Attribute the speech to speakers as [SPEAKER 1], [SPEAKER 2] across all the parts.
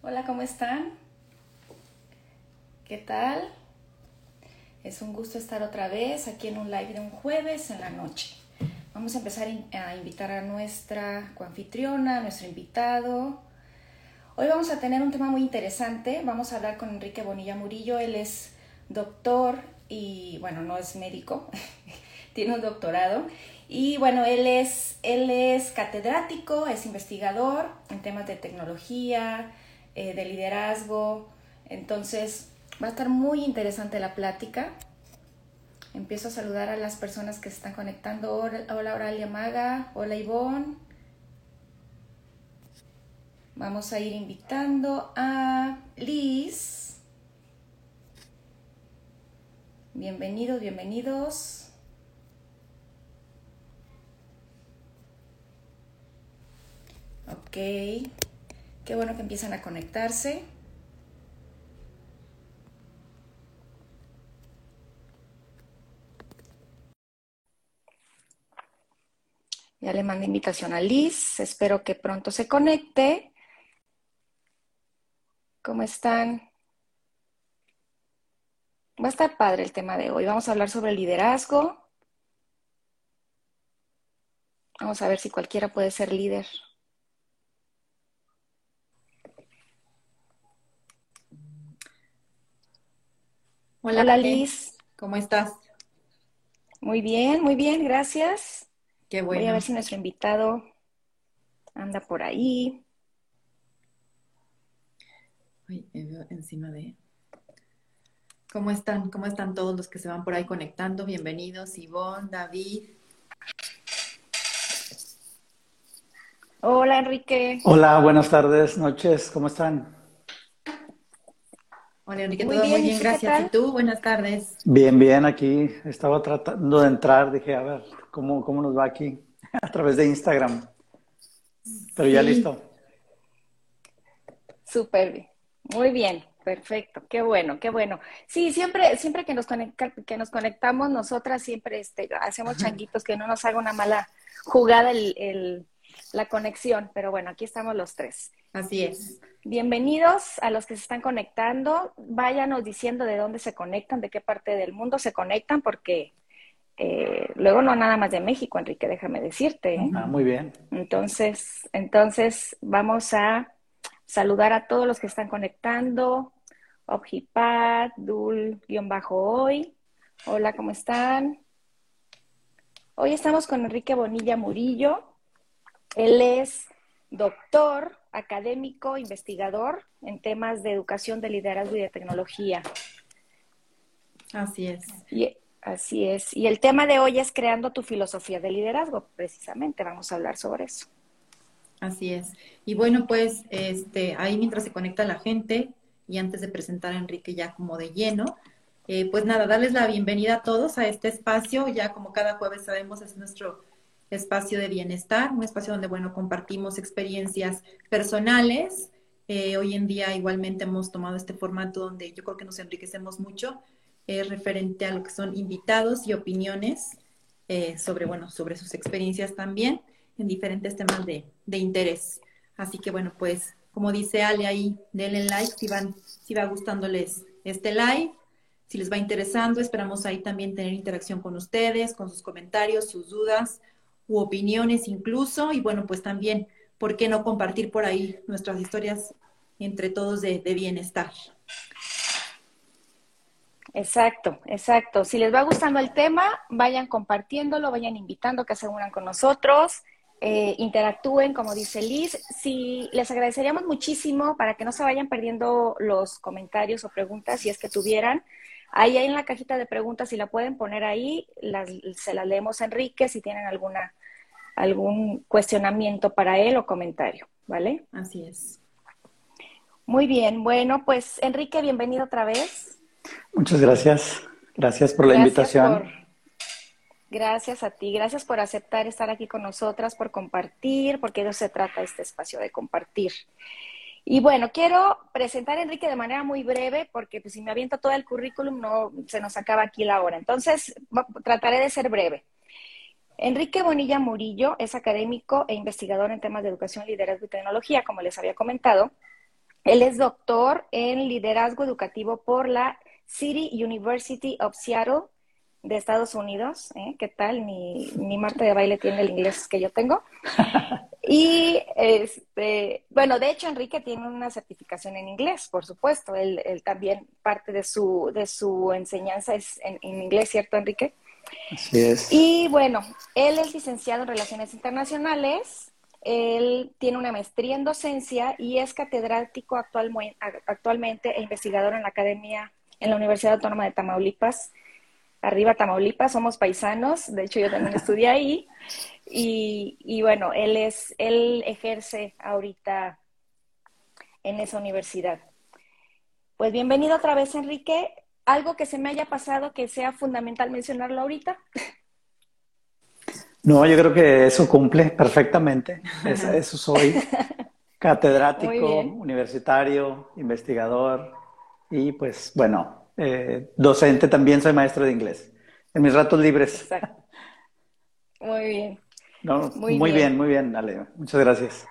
[SPEAKER 1] Hola, ¿cómo están? ¿Qué tal? Es un gusto estar otra vez aquí en un live de un jueves en la noche. Vamos a empezar a invitar a nuestra coanfitriona, a nuestro invitado. Hoy vamos a tener un tema muy interesante. Vamos a hablar con Enrique Bonilla Murillo. Él es doctor y, bueno, no es médico, tiene un doctorado. Y bueno, él es, él es catedrático, es investigador en temas de tecnología, eh, de liderazgo. Entonces, va a estar muy interesante la plática. Empiezo a saludar a las personas que se están conectando. Hola, Oralia Maga. Hola, Ivonne. Vamos a ir invitando a Liz. Bienvenidos, bienvenidos. Ok. Qué bueno que empiezan a conectarse. Ya le mandé invitación a Liz. Espero que pronto se conecte. ¿Cómo están? Va a estar padre el tema de hoy. Vamos a hablar sobre liderazgo. Vamos a ver si cualquiera puede ser líder. Hola, Liz.
[SPEAKER 2] ¿Cómo estás?
[SPEAKER 1] Muy bien, muy bien, gracias.
[SPEAKER 2] Qué bueno.
[SPEAKER 1] Voy a ver si nuestro invitado anda por ahí.
[SPEAKER 2] Ay, encima de. ¿Cómo están? ¿Cómo están todos los que se van por ahí conectando? Bienvenidos, Ivonne, David.
[SPEAKER 1] Hola, Enrique.
[SPEAKER 3] Hola, buenas tardes, noches, ¿cómo están?
[SPEAKER 2] Hola Enrique, todo muy bien, gracias. ¿Y tú? Buenas tardes.
[SPEAKER 3] Bien, bien, aquí estaba tratando de entrar, dije, a ver, ¿cómo, cómo nos va aquí? A través de Instagram. Pero ya listo.
[SPEAKER 1] Súper bien. Muy bien, perfecto, qué bueno, qué bueno. Sí, siempre, siempre que nos, que nos conectamos, nosotras siempre este, hacemos changuitos, que no nos haga una mala jugada el, la conexión, pero bueno, aquí estamos los tres.
[SPEAKER 2] Así es.
[SPEAKER 1] Bienvenidos a los que se están conectando. Váyanos diciendo de dónde se conectan, de qué parte del mundo se conectan, porque eh, luego no nada más de México, Enrique, déjame decirte. ¿eh?
[SPEAKER 3] Ah, muy bien.
[SPEAKER 1] Entonces, entonces vamos a saludar a todos los que están conectando. Objipad, Dul-Hoy. Hola, ¿cómo están? Hoy estamos con Enrique Bonilla Murillo. Él es doctor académico, investigador en temas de educación, de liderazgo y de tecnología.
[SPEAKER 2] Así es.
[SPEAKER 1] Y, así es. Y el tema de hoy es creando tu filosofía de liderazgo, precisamente. Vamos a hablar sobre eso.
[SPEAKER 2] Así es. Y bueno, pues este, ahí mientras se conecta la gente y antes de presentar a Enrique ya como de lleno, eh, pues nada, darles la bienvenida a todos a este espacio. Ya como cada jueves sabemos es nuestro espacio de bienestar, un espacio donde, bueno, compartimos experiencias personales. Eh, hoy en día igualmente hemos tomado este formato donde yo creo que nos enriquecemos mucho eh, referente a lo que son invitados y opiniones eh, sobre, bueno, sobre sus experiencias también en diferentes temas de, de, interés. Así que, bueno, pues, como dice Ale ahí, denle like si, van, si va gustándoles este live. Si les va interesando, esperamos ahí también tener interacción con ustedes, con sus comentarios, sus dudas, u opiniones incluso, y bueno, pues también, ¿por qué no compartir por ahí nuestras historias entre todos de, bienestar?
[SPEAKER 1] Exacto, exacto. Si les va gustando el tema, vayan compartiéndolo, vayan invitando que se unan con nosotros, eh, interactúen, como dice Liz. Si les agradeceríamos muchísimo para que no se vayan perdiendo los comentarios o preguntas, si es que tuvieran. Ahí en la cajita de preguntas, si la pueden poner ahí, se la leemos a Enrique si tienen alguna algún cuestionamiento para él o comentario, ¿vale?
[SPEAKER 2] Así es.
[SPEAKER 1] Muy bien, bueno, pues Enrique, bienvenido otra vez.
[SPEAKER 3] Muchas gracias. Gracias por la invitación.
[SPEAKER 1] gracias a ti, gracias por aceptar estar aquí con nosotras, por compartir, porque de eso se trata este espacio de compartir. Y bueno, quiero presentar a Enrique de manera muy breve, porque pues, si me aviento todo el currículum no se nos acaba aquí la hora. Entonces, trataré de ser breve. Enrique Bonilla Murillo es académico e investigador en temas de educación, liderazgo y tecnología, como les había comentado. Él es doctor en liderazgo educativo por la City University of Seattle de Estados Unidos. ¿eh? ¿Qué tal? Ni, ni Marta de baile tiene el inglés que yo tengo. Y este, bueno, de hecho Enrique tiene una certificación en inglés, por supuesto. Él, también parte de su, de su enseñanza es en, en, inglés, ¿cierto, Enrique?
[SPEAKER 3] Así es.
[SPEAKER 1] Y bueno, él es licenciado en Relaciones Internacionales, él tiene una maestría en docencia y es catedrático actual, actualmente e investigador en la Academia, en la Universidad Autónoma de Tamaulipas. Arriba Tamaulipas, somos paisanos, de hecho yo también estudié ahí. Y, bueno, él es, él ejerce ahorita en esa universidad. Pues bienvenido otra vez, Enrique. ¿Algo que se me haya pasado que sea fundamental mencionarlo ahorita?
[SPEAKER 3] No, yo creo que eso cumple perfectamente. eso soy. Catedrático, universitario, investigador y pues bueno, eh, docente también, soy maestro de inglés. En mis ratos libres.
[SPEAKER 1] Exacto. Muy bien.
[SPEAKER 3] No, muy, bien. muy bien, Ale. Muchas gracias.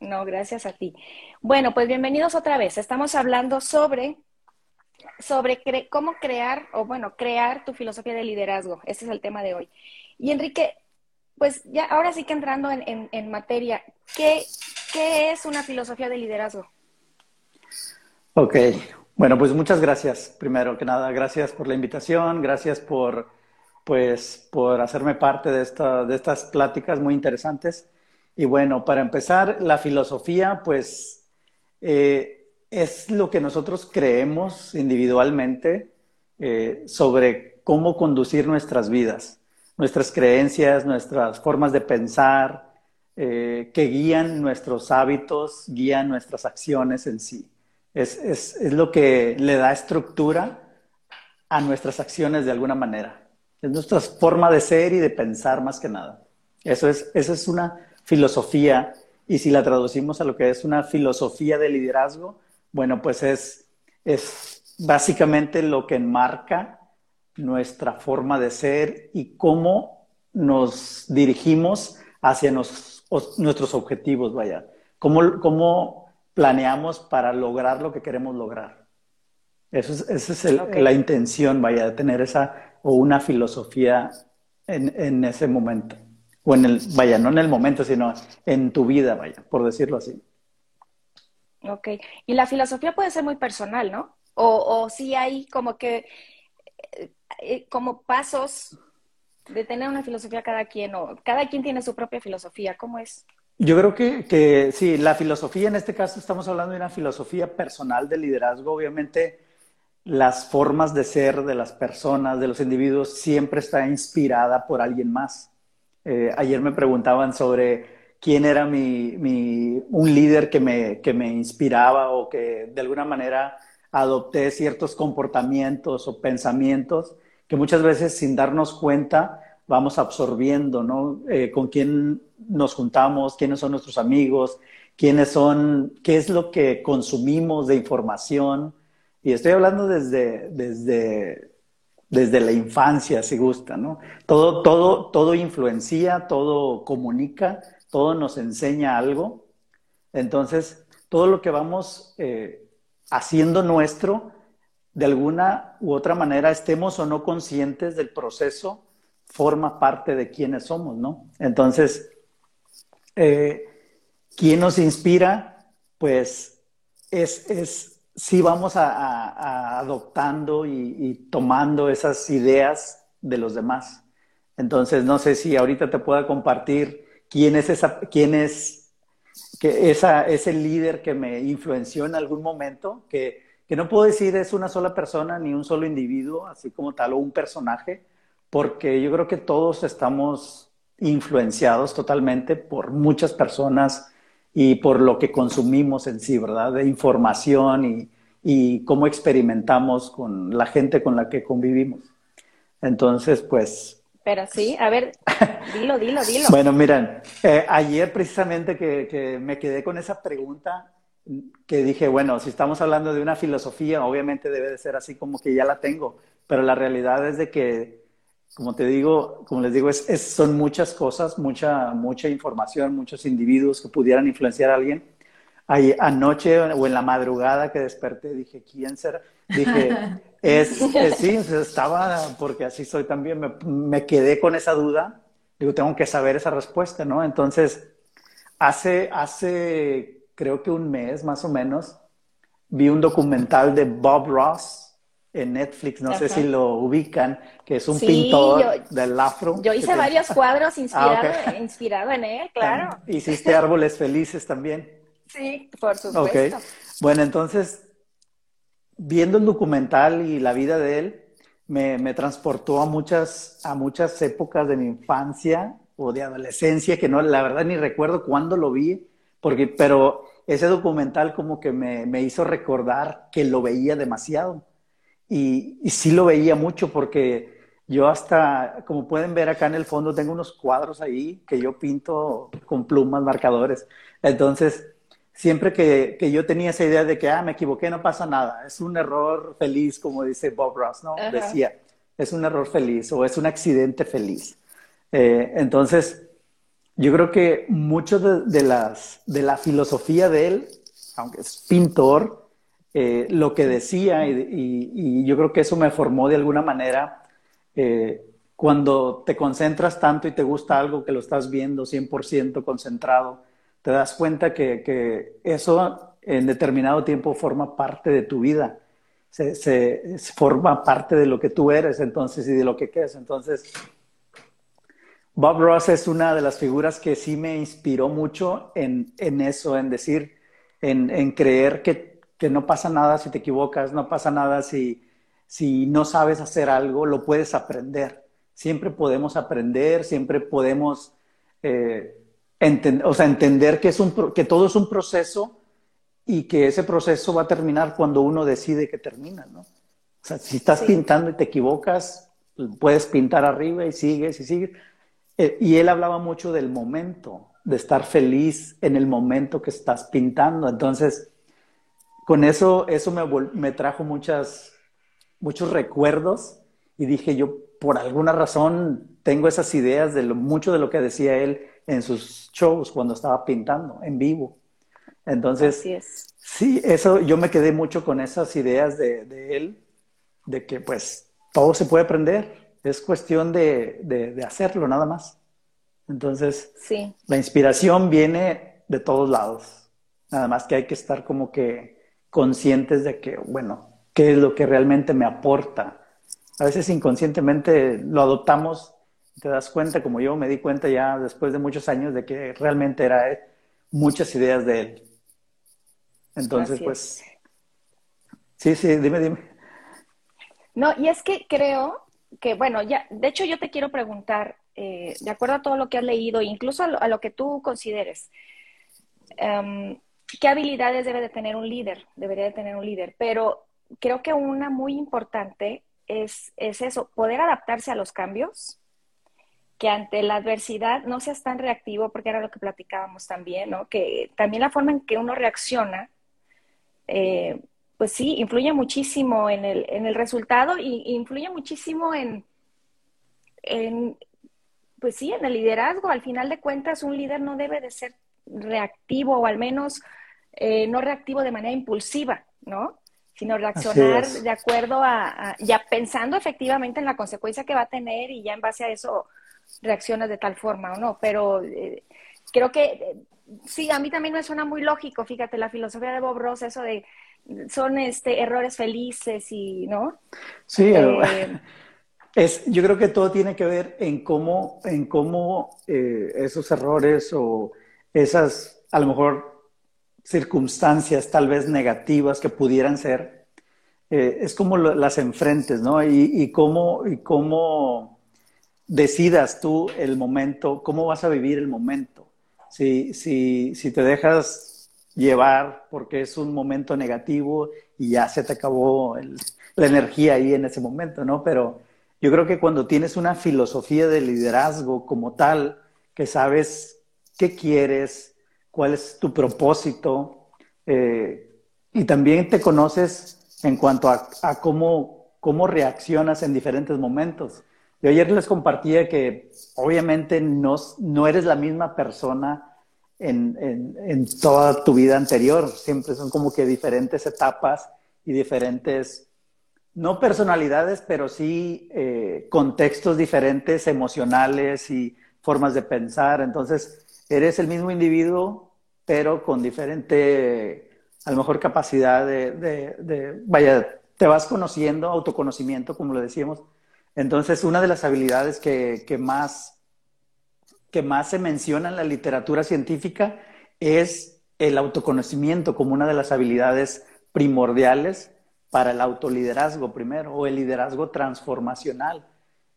[SPEAKER 1] No, gracias a ti. Bueno, pues bienvenidos otra vez. Estamos hablando sobre, sobre cómo crear, o bueno, crear tu filosofía de liderazgo. Este es el tema de hoy. Y Enrique, pues ya ahora sí que entrando en, en, materia, ¿qué, ¿qué es una filosofía de liderazgo?
[SPEAKER 3] Ok, bueno, pues muchas gracias. Primero que nada, gracias por la invitación, gracias por pues por hacerme parte de, esta, de estas pláticas muy interesantes. Y bueno, para empezar, la filosofía, pues eh, es lo que nosotros creemos individualmente eh, sobre cómo conducir nuestras vidas, nuestras creencias, nuestras formas de pensar, eh, que guían nuestros hábitos, guían nuestras acciones en sí. Es, es, es lo que le da estructura a nuestras acciones de alguna manera. Es nuestra forma de ser y de pensar más que nada. Eso es, esa es una filosofía. Y si la traducimos a lo que es una filosofía de liderazgo, bueno, pues es, es básicamente lo que enmarca nuestra forma de ser y cómo nos dirigimos hacia nuestros objetivos, vaya. Cómo, cómo planeamos para lograr lo que queremos lograr. Eso es, esa es la intención, vaya, de tener esa o una filosofía en, en, ese momento. O en el, vaya, no en el momento, sino en tu vida, vaya, por decirlo así.
[SPEAKER 1] Ok. Y la filosofía puede ser muy personal, ¿no? O, o sí hay como que, eh, eh, como pasos de tener una filosofía cada quien, o cada quien tiene su propia filosofía, ¿cómo es?
[SPEAKER 3] Yo creo que, que sí, la filosofía en este caso estamos hablando de una filosofía personal de liderazgo, obviamente las formas de ser de las personas, de los individuos, siempre está inspirada por alguien más. Eh, ayer me preguntaban sobre quién era mi, un líder que me, que me inspiraba o que de alguna manera adopté ciertos comportamientos o pensamientos que muchas veces sin darnos cuenta vamos absorbiendo, ¿no? Eh, con quién nos juntamos, quiénes son nuestros amigos, quiénes son, qué es lo que consumimos de información, y estoy hablando desde, desde, desde la infancia, si gusta, ¿no? Todo, todo, todo influencia, todo comunica, todo nos enseña algo. Entonces, todo lo que vamos eh, haciendo nuestro, de alguna u otra manera, estemos o no conscientes del proceso, forma parte de quienes somos, ¿no? Entonces, eh, ¿quién nos inspira? Pues es, es sí vamos a, adoptando y, tomando esas ideas de los demás. Entonces, no sé si ahorita te pueda compartir quién es, esa, quién es que esa, ese líder que me influenció en algún momento, que, que no puedo decir es una sola persona ni un solo individuo, así como tal, o un personaje, porque yo creo que todos estamos influenciados totalmente por muchas personas y por lo que consumimos en sí, ¿verdad? De información y, y cómo experimentamos con la gente con la que convivimos. Entonces, pues...
[SPEAKER 1] Pero sí, a ver, dilo, dilo, dilo.
[SPEAKER 3] bueno, miren, eh, ayer precisamente que, que me quedé con esa pregunta, que dije, bueno, si estamos hablando de una filosofía, obviamente debe de ser así como que ya la tengo, pero la realidad es de que como te digo, como les digo, es, son muchas cosas, mucha, mucha información, muchos individuos que pudieran influenciar a alguien. ahí, anoche o en la madrugada que desperté, dije, ¿quién será? Dije, es, sí, estaba, porque así soy también, me, me, quedé con esa duda, digo, tengo que saber esa respuesta, ¿no? Entonces, hace, hace, creo que un mes más o menos, vi un documental de Bob Ross, en Netflix, no sé si lo ubican, que es un pintor del afro.
[SPEAKER 1] Yo hice varios cuadros ah, inspirados en él, claro.
[SPEAKER 3] Hiciste árboles felices también.
[SPEAKER 1] Sí, por supuesto.
[SPEAKER 3] Bueno, entonces, viendo el documental y la vida de él, me, me, transportó a muchas, a muchas épocas de mi infancia o de adolescencia, que no, la verdad ni recuerdo cuándo lo vi, porque, pero ese documental como que me, me hizo recordar que lo veía demasiado. Y, y, sí lo veía mucho porque yo hasta, como pueden ver acá en el fondo, tengo unos cuadros ahí que yo pinto con plumas, marcadores. Entonces, siempre que, que, yo tenía esa idea de que, ah, me equivoqué, no pasa nada, es un error feliz, como dice Bob Ross, ¿no? Decía, es un error feliz o es un accidente feliz. Eh, entonces, yo creo que mucho de, de, las, de la filosofía de él, aunque es pintor, eh, lo que decía y, yo creo que eso me formó de alguna manera. Eh, cuando te concentras tanto y te gusta algo que lo estás viendo 100% concentrado, te das cuenta que, eso en determinado tiempo forma parte de tu vida, se, forma parte de lo que tú eres entonces y de lo que quieres. Entonces, Bob Ross es una de las figuras que sí me inspiró mucho en, eso, en decir, en creer que que no pasa nada si te equivocas, no pasa nada si, si no sabes hacer algo, lo puedes aprender. Siempre podemos aprender, siempre podemos eh, o sea, entender que, es un, que todo es un proceso y que ese proceso va a terminar cuando uno decide que termina, ¿no? O sea, si estás pintando y te equivocas, puedes pintar arriba y sigues y sigues. Eh, y él hablaba mucho del momento, de estar feliz en el momento que estás pintando. Entonces, con eso, eso me, me trajo muchas, muchos recuerdos y dije yo, por alguna razón, tengo esas ideas de lo, mucho de lo que decía él en sus shows cuando estaba pintando en vivo. Entonces, sí, eso yo me quedé mucho con esas ideas de, de, él, de que pues todo se puede aprender, es cuestión de, de, hacerlo nada más. Entonces, sí. la inspiración viene de todos lados, nada más que hay que estar como que conscientes de que, bueno, qué es lo que realmente me aporta. A veces inconscientemente lo adoptamos, te das cuenta, como yo me di cuenta ya después de muchos años, de que realmente era eh, muchas ideas de él. Entonces, pues, sí, sí, dime, dime.
[SPEAKER 1] No, y es que creo que, bueno, ya, de hecho yo te quiero preguntar, eh, de acuerdo a todo lo que has leído, incluso a lo, que tú consideres, em, ¿Qué habilidades debe de tener un líder? Debería de tener un líder. Pero creo que una muy importante es, es eso, poder adaptarse a los cambios, que ante la adversidad no seas tan reactivo, porque era lo que platicábamos también, ¿no? Que también la forma en que uno reacciona, eh, pues sí, influye muchísimo en el, en el resultado y influye muchísimo en, en, pues sí, en el liderazgo. Al final de cuentas, un líder no debe de ser reactivo o al menos eh, no reactivo de manera impulsiva, ¿no? Sino reaccionar de acuerdo a, ya pensando efectivamente en la consecuencia que va a tener y ya en base a eso reaccionas de tal forma o no. Pero eh, creo que eh, sí, a mí también me suena muy lógico, fíjate, la filosofía de Bob Ross, eso de son este errores felices y, ¿no?
[SPEAKER 3] Sí, es, yo creo que todo tiene que ver en cómo, en cómo esos errores o esas, a lo mejor, circunstancias tal vez negativas que pudieran ser, eh, es como las enfrentes, ¿no? Y, y, cómo, y cómo decidas tú el momento, cómo vas a vivir el momento. Si, si, si te dejas llevar porque es un momento negativo y ya se te acabó la energía ahí en ese momento, ¿no? Pero yo creo que cuando tienes una filosofía de liderazgo como tal, que sabes qué quieres, cuál es tu propósito, eh, y también te conoces en cuanto a, cómo, cómo reaccionas en diferentes momentos. Yo ayer les compartía que obviamente no, no eres la misma persona en, en, toda tu vida anterior. Siempre son como que diferentes etapas y diferentes, no personalidades, pero sí eh, contextos diferentes, emocionales y formas de pensar. Entonces, eres el mismo individuo, pero con diferente, a lo mejor, capacidad de, de vaya, te vas conociendo, autoconocimiento, como lo decíamos. Entonces, una de las habilidades que, más que más se menciona en la literatura científica es el autoconocimiento como una de las habilidades primordiales para el autoliderazgo primero, o el liderazgo transformacional.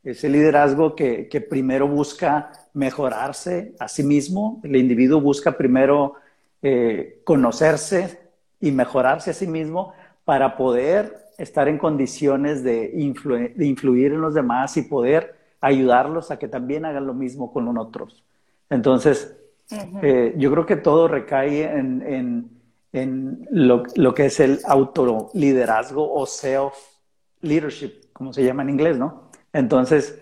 [SPEAKER 3] Es el liderazgo que, primero busca mejorarse a sí mismo, el individuo busca primero eh, conocerse y mejorarse a sí mismo para poder estar en condiciones de, de influir en los demás y poder ayudarlos a que también hagan lo mismo con otros. Entonces, eh, yo creo que todo recae en, lo, que es el autoliderazgo o self-leadership, como se llama en inglés, ¿no? Entonces,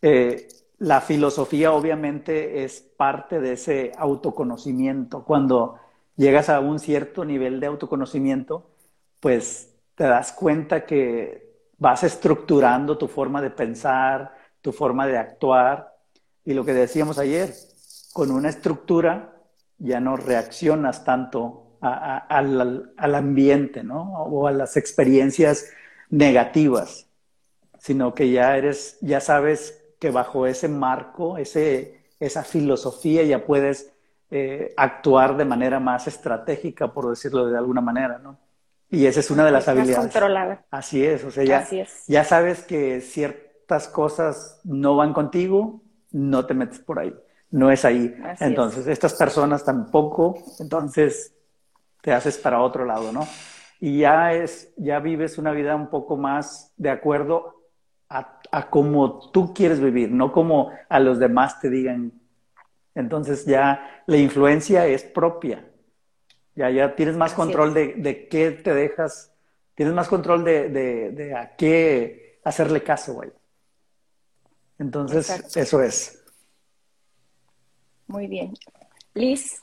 [SPEAKER 3] eh, la filosofía obviamente es parte de ese autoconocimiento. Cuando llegas a un cierto nivel de autoconocimiento, pues te das cuenta que vas estructurando tu forma de pensar, tu forma de actuar y lo que decíamos ayer, con una estructura ya no reaccionas tanto al, ambiente, ¿no? O a las experiencias negativas, sino que ya eres, ya sabes que bajo ese marco, ese, esa filosofía ya puedes eh, actuar de manera más estratégica, por decirlo de alguna manera, ¿no? Y esa es una de las habilidades.
[SPEAKER 1] Controlada.
[SPEAKER 3] Así es, o sea, ya, ya sabes que cierto estas cosas no van contigo, no te metes por ahí. No es ahí. entonces, estas personas tampoco, entonces te haces para otro lado, ¿no? Y ya es, ya vives una vida un poco más de acuerdo a, a cómo tú quieres vivir, no como a los demás te digan. Entonces ya la influencia es propia. Ya, ya tienes más control de, de, qué te dejas, tienes más control de, de, de a qué hacerle caso, güey. Entonces, eso es.
[SPEAKER 1] Muy bien. Liz.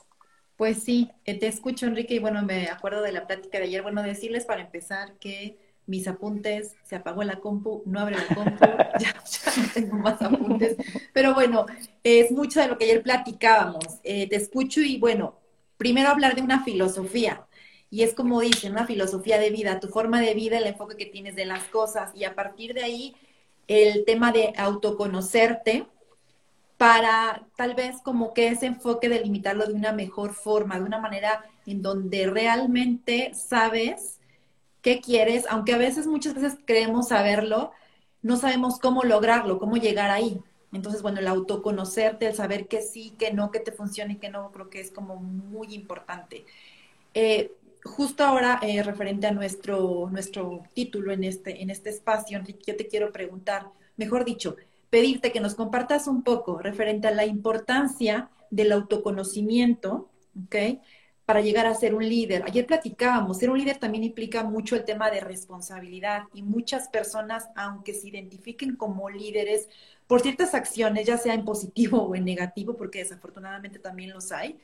[SPEAKER 2] Pues sí, eh, te escucho, Enrique, y bueno, me acuerdo de la plática de ayer. Bueno, decirles para empezar que mis apuntes, se apagó la compu, no abre la compu, ya, no tengo más apuntes. Pero bueno, es mucho de lo que ayer platicábamos. Eh, te escucho y bueno, primero hablar de una filosofía. Y es como dicen, una filosofía de vida, tu forma de vida, el enfoque que tienes de las cosas. Y a partir de ahí, el tema de autoconocerte para tal vez como que ese enfoque de limitarlo de una mejor forma, de una manera en donde realmente sabes qué quieres, aunque a veces muchas veces creemos saberlo, no sabemos cómo lograrlo, cómo llegar ahí. Entonces, bueno, el autoconocerte, el saber que sí, que no, que te funciona y que no, creo que es como muy importante. Eh, justo ahora, eh, referente a nuestro, nuestro título en este, en este espacio, Enrique, yo te quiero preguntar, mejor dicho, pedirte que nos compartas un poco referente a la importancia del autoconocimiento, ¿ok? Para llegar a ser un líder. Ayer platicábamos, ser un líder también implica mucho el tema de responsabilidad y muchas personas, aunque se identifiquen como líderes por ciertas acciones, ya sea en positivo o en negativo, porque desafortunadamente también los hay,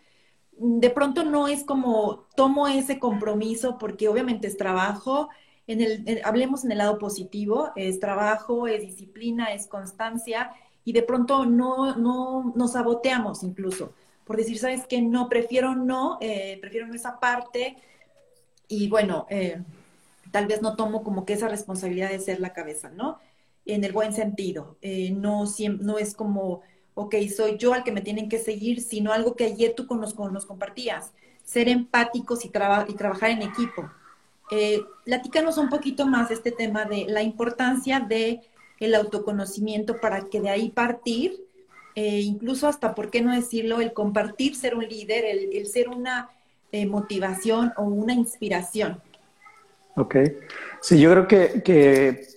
[SPEAKER 2] de pronto no es como tomo ese compromiso porque obviamente es trabajo, en el, hablemos en el lado positivo, es trabajo, es disciplina, es constancia y de pronto no, no nos saboteamos incluso por decir, ¿sabes qué? No, prefiero no, eh, prefiero no esa parte y bueno, eh, tal vez no tomo como que esa responsabilidad de ser la cabeza, ¿no? En el buen sentido, eh, no, no es como ok, soy yo al que me tienen que seguir, sino algo que ayer tú con nos, nos compartías, ser empáticos y, y trabajar en equipo. Eh, platícanos un poquito más este tema de la importancia de el autoconocimiento para que de ahí partir, eh, incluso hasta, ¿por qué no decirlo?, el compartir ser un líder, el, ser una eh, motivación o una inspiración.
[SPEAKER 3] Ok, sí, yo creo que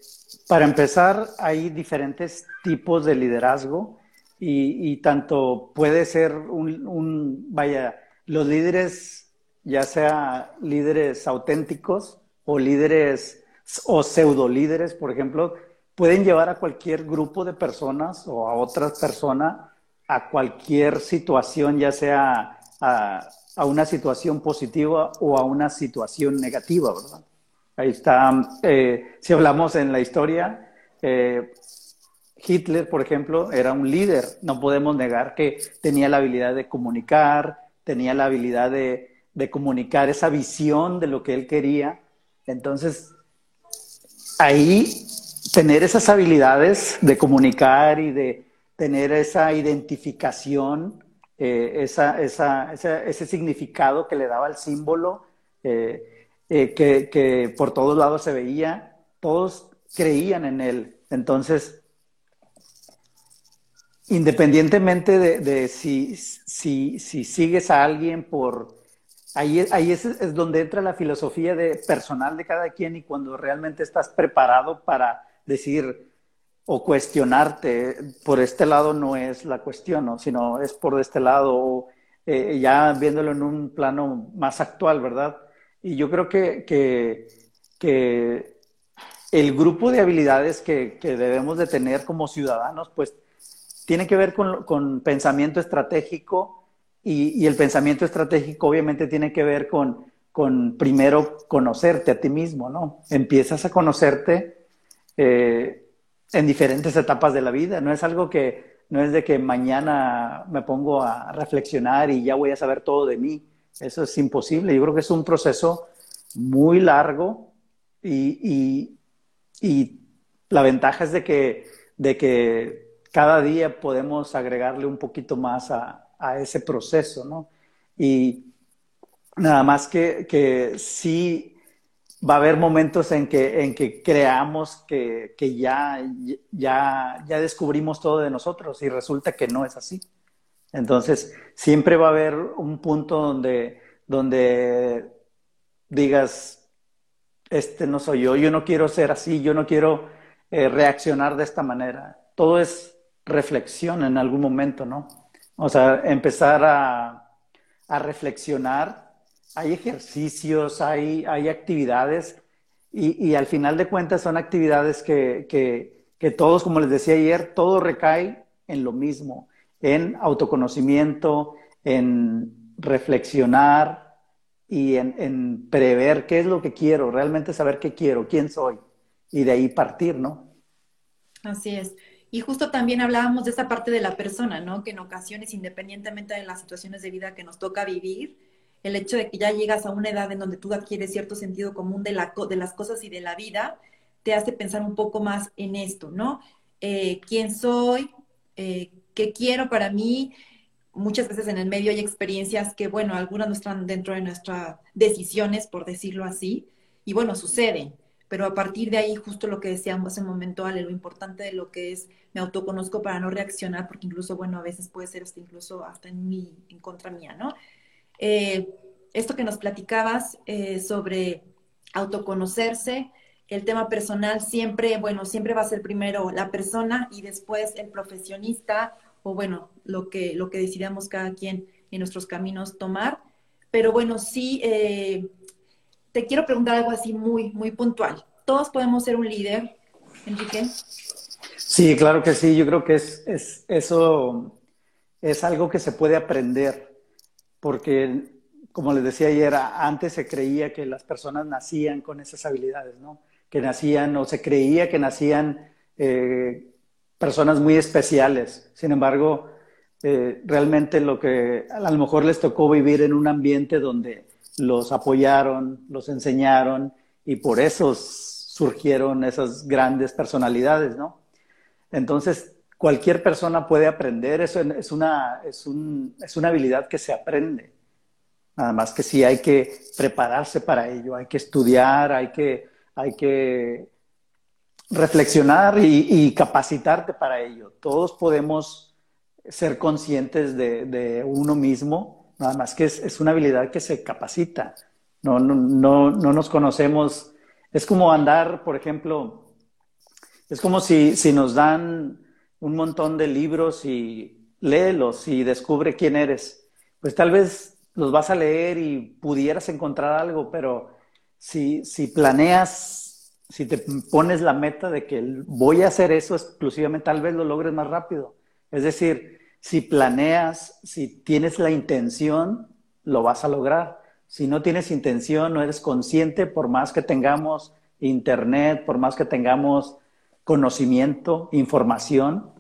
[SPEAKER 3] para empezar hay diferentes tipos de liderazgo y, tanto puede ser un, vaya, los líderes, ya sea líderes auténticos o líderes o pseudo líderes, por ejemplo, pueden llevar a cualquier grupo de personas o a otras personas a cualquier situación, ya sea a, una situación positiva o a una situación negativa, ¿verdad? Ahí está, eh, si hablamos en la historia, eh, Hitler, por ejemplo, era un líder. No podemos negar que tenía la habilidad de comunicar, tenía la habilidad de, comunicar esa visión de lo que él quería. Entonces, ahí tener esas habilidades de comunicar y de tener esa identificación, eh, ese significado que le daba el símbolo, eh, que, por todos lados se veía, todos creían en él. Entonces, independientemente de, si, si, si, sigues a alguien por... Ahí, ahí es, es, donde entra la filosofía de, personal de cada quien y cuando realmente estás preparado para decir o cuestionarte, por este lado no es la cuestión, sino es por este lado, eh, ya viéndolo en un plano más actual, ¿verdad? Y yo creo que, que, el grupo de habilidades que, que debemos de tener como ciudadanos, pues tiene que ver con, pensamiento estratégico y, el pensamiento estratégico obviamente tiene que ver con, con primero conocerte a ti mismo, ¿no? Empiezas a conocerte eh, en diferentes etapas de la vida, no es algo que, no es de que mañana me pongo a reflexionar y ya voy a saber todo de mí, eso es imposible, yo creo que es un proceso muy largo y, y la ventaja es de que, de que cada día podemos agregarle un poquito más a, ese proceso, ¿no? Y nada más que, que sí va a haber momentos en que, en que creamos que, ya, ya, ya descubrimos todo de nosotros y resulta que no es así. Entonces, siempre va a haber un punto donde, donde digas, este no soy yo, yo no quiero ser así, yo no quiero eh, reaccionar de esta manera. Todo es reflexión en algún momento, ¿no? O sea, empezar a, reflexionar. Hay ejercicios, hay, hay actividades y, al final de cuentas son actividades que, que, todos, como les decía ayer, todo recae en lo mismo, en autoconocimiento, en reflexionar y en, prever qué es lo que quiero, realmente saber qué quiero, quién soy y de ahí partir, ¿no?
[SPEAKER 2] Así es. Y justo también hablábamos de esa parte de la persona, ¿no? Que en ocasiones, independientemente de las situaciones de vida que nos toca vivir, el hecho de que ya llegas a una edad en donde tú adquieres cierto sentido común de las cosas y de la vida, te hace pensar un poco más en esto, ¿no? Eh, ¿Quién soy? Eh, ¿Qué quiero para mí? Muchas veces en el medio hay experiencias que, bueno, algunas no están dentro de nuestras decisiones, por decirlo así, y bueno, suceden pero a partir de ahí, justo lo que decíamos hace un momento, Ale, lo importante de lo que es me autoconozco para no reaccionar, porque incluso, bueno, a veces puede ser hasta incluso hasta en mí, en contra mía, ¿no? Eh, esto que nos platicabas eh, sobre autoconocerse, el tema personal siempre, bueno, siempre va a ser primero la persona y después el profesionista o bueno, lo que, lo que decidamos cada quien en nuestros caminos tomar. Pero bueno, sí, eh, te quiero preguntar algo así muy, muy puntual. ¿Todos podemos ser un líder, Enrique?
[SPEAKER 3] Sí, claro que sí. Yo creo que es, es, eso es algo que se puede aprender, porque, como les decía ayer, antes se creía que las personas nacían con esas habilidades, ¿no? Que nacían o se creía que nacían eh, personas muy especiales. Sin embargo, eh, realmente lo que a lo mejor les tocó vivir en un ambiente donde los apoyaron, los enseñaron y por eso surgieron esas grandes personalidades, ¿no? Entonces, cualquier persona puede aprender, eso es una, es, una habilidad que se aprende. Nada más que sí hay que prepararse para ello, hay que estudiar, hay que, hay que reflexionar y, capacitarte para ello. Todos podemos ser conscientes de uno mismo nada más que es, una habilidad que se capacita. No, no, no, no, nos conocemos. Es como andar, por ejemplo, es como si, si nos dan un montón de libros y léelos y descubre quién eres. Pues tal vez los vas a leer y pudieras encontrar algo, pero si, si planeas, si te pones la meta de que voy a hacer eso exclusivamente, tal vez lo logres más rápido. Es decir, si planeas, si tienes la intención, lo vas a lograr. Si no tienes intención, no eres consciente, por más que tengamos internet, por más que tengamos conocimiento, información,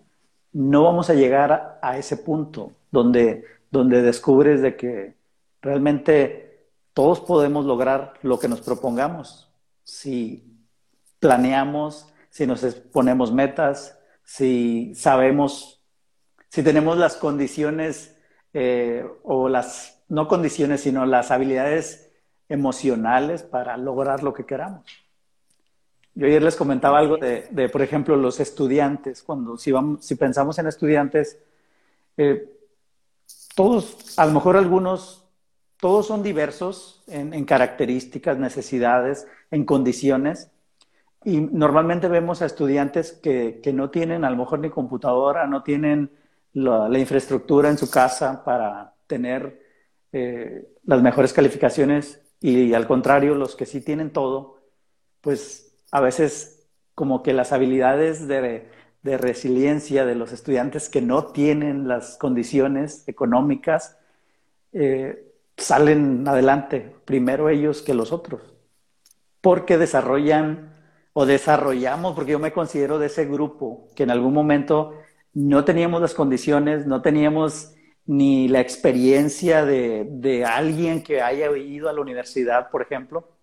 [SPEAKER 3] no vamos a llegar a, ese punto donde, donde descubres de que realmente todos podemos lograr lo que nos propongamos si planeamos, si nos ponemos metas, si sabemos, si tenemos las condiciones eh, o las, no condiciones, sino las habilidades emocionales para lograr lo que queramos. Yo ayer les comentaba algo de, por ejemplo, los estudiantes. Cuando si, vamos, si pensamos en estudiantes, eh, todos, a lo mejor algunos, todos son diversos en, en, características, necesidades, en condiciones. Y normalmente vemos a estudiantes que, que no tienen a lo mejor ni computadora, no tienen la, infraestructura en su casa para tener eh, las mejores calificaciones y al contrario, los que sí tienen todo, pues a veces como que las habilidades de, resiliencia de los estudiantes que no tienen las condiciones económicas eh, salen adelante, primero ellos que los otros, porque desarrollan o desarrollamos, porque yo me considero de ese grupo que en algún momento no teníamos las condiciones, no teníamos ni la experiencia de, de alguien que haya ido a la universidad, por ejemplo,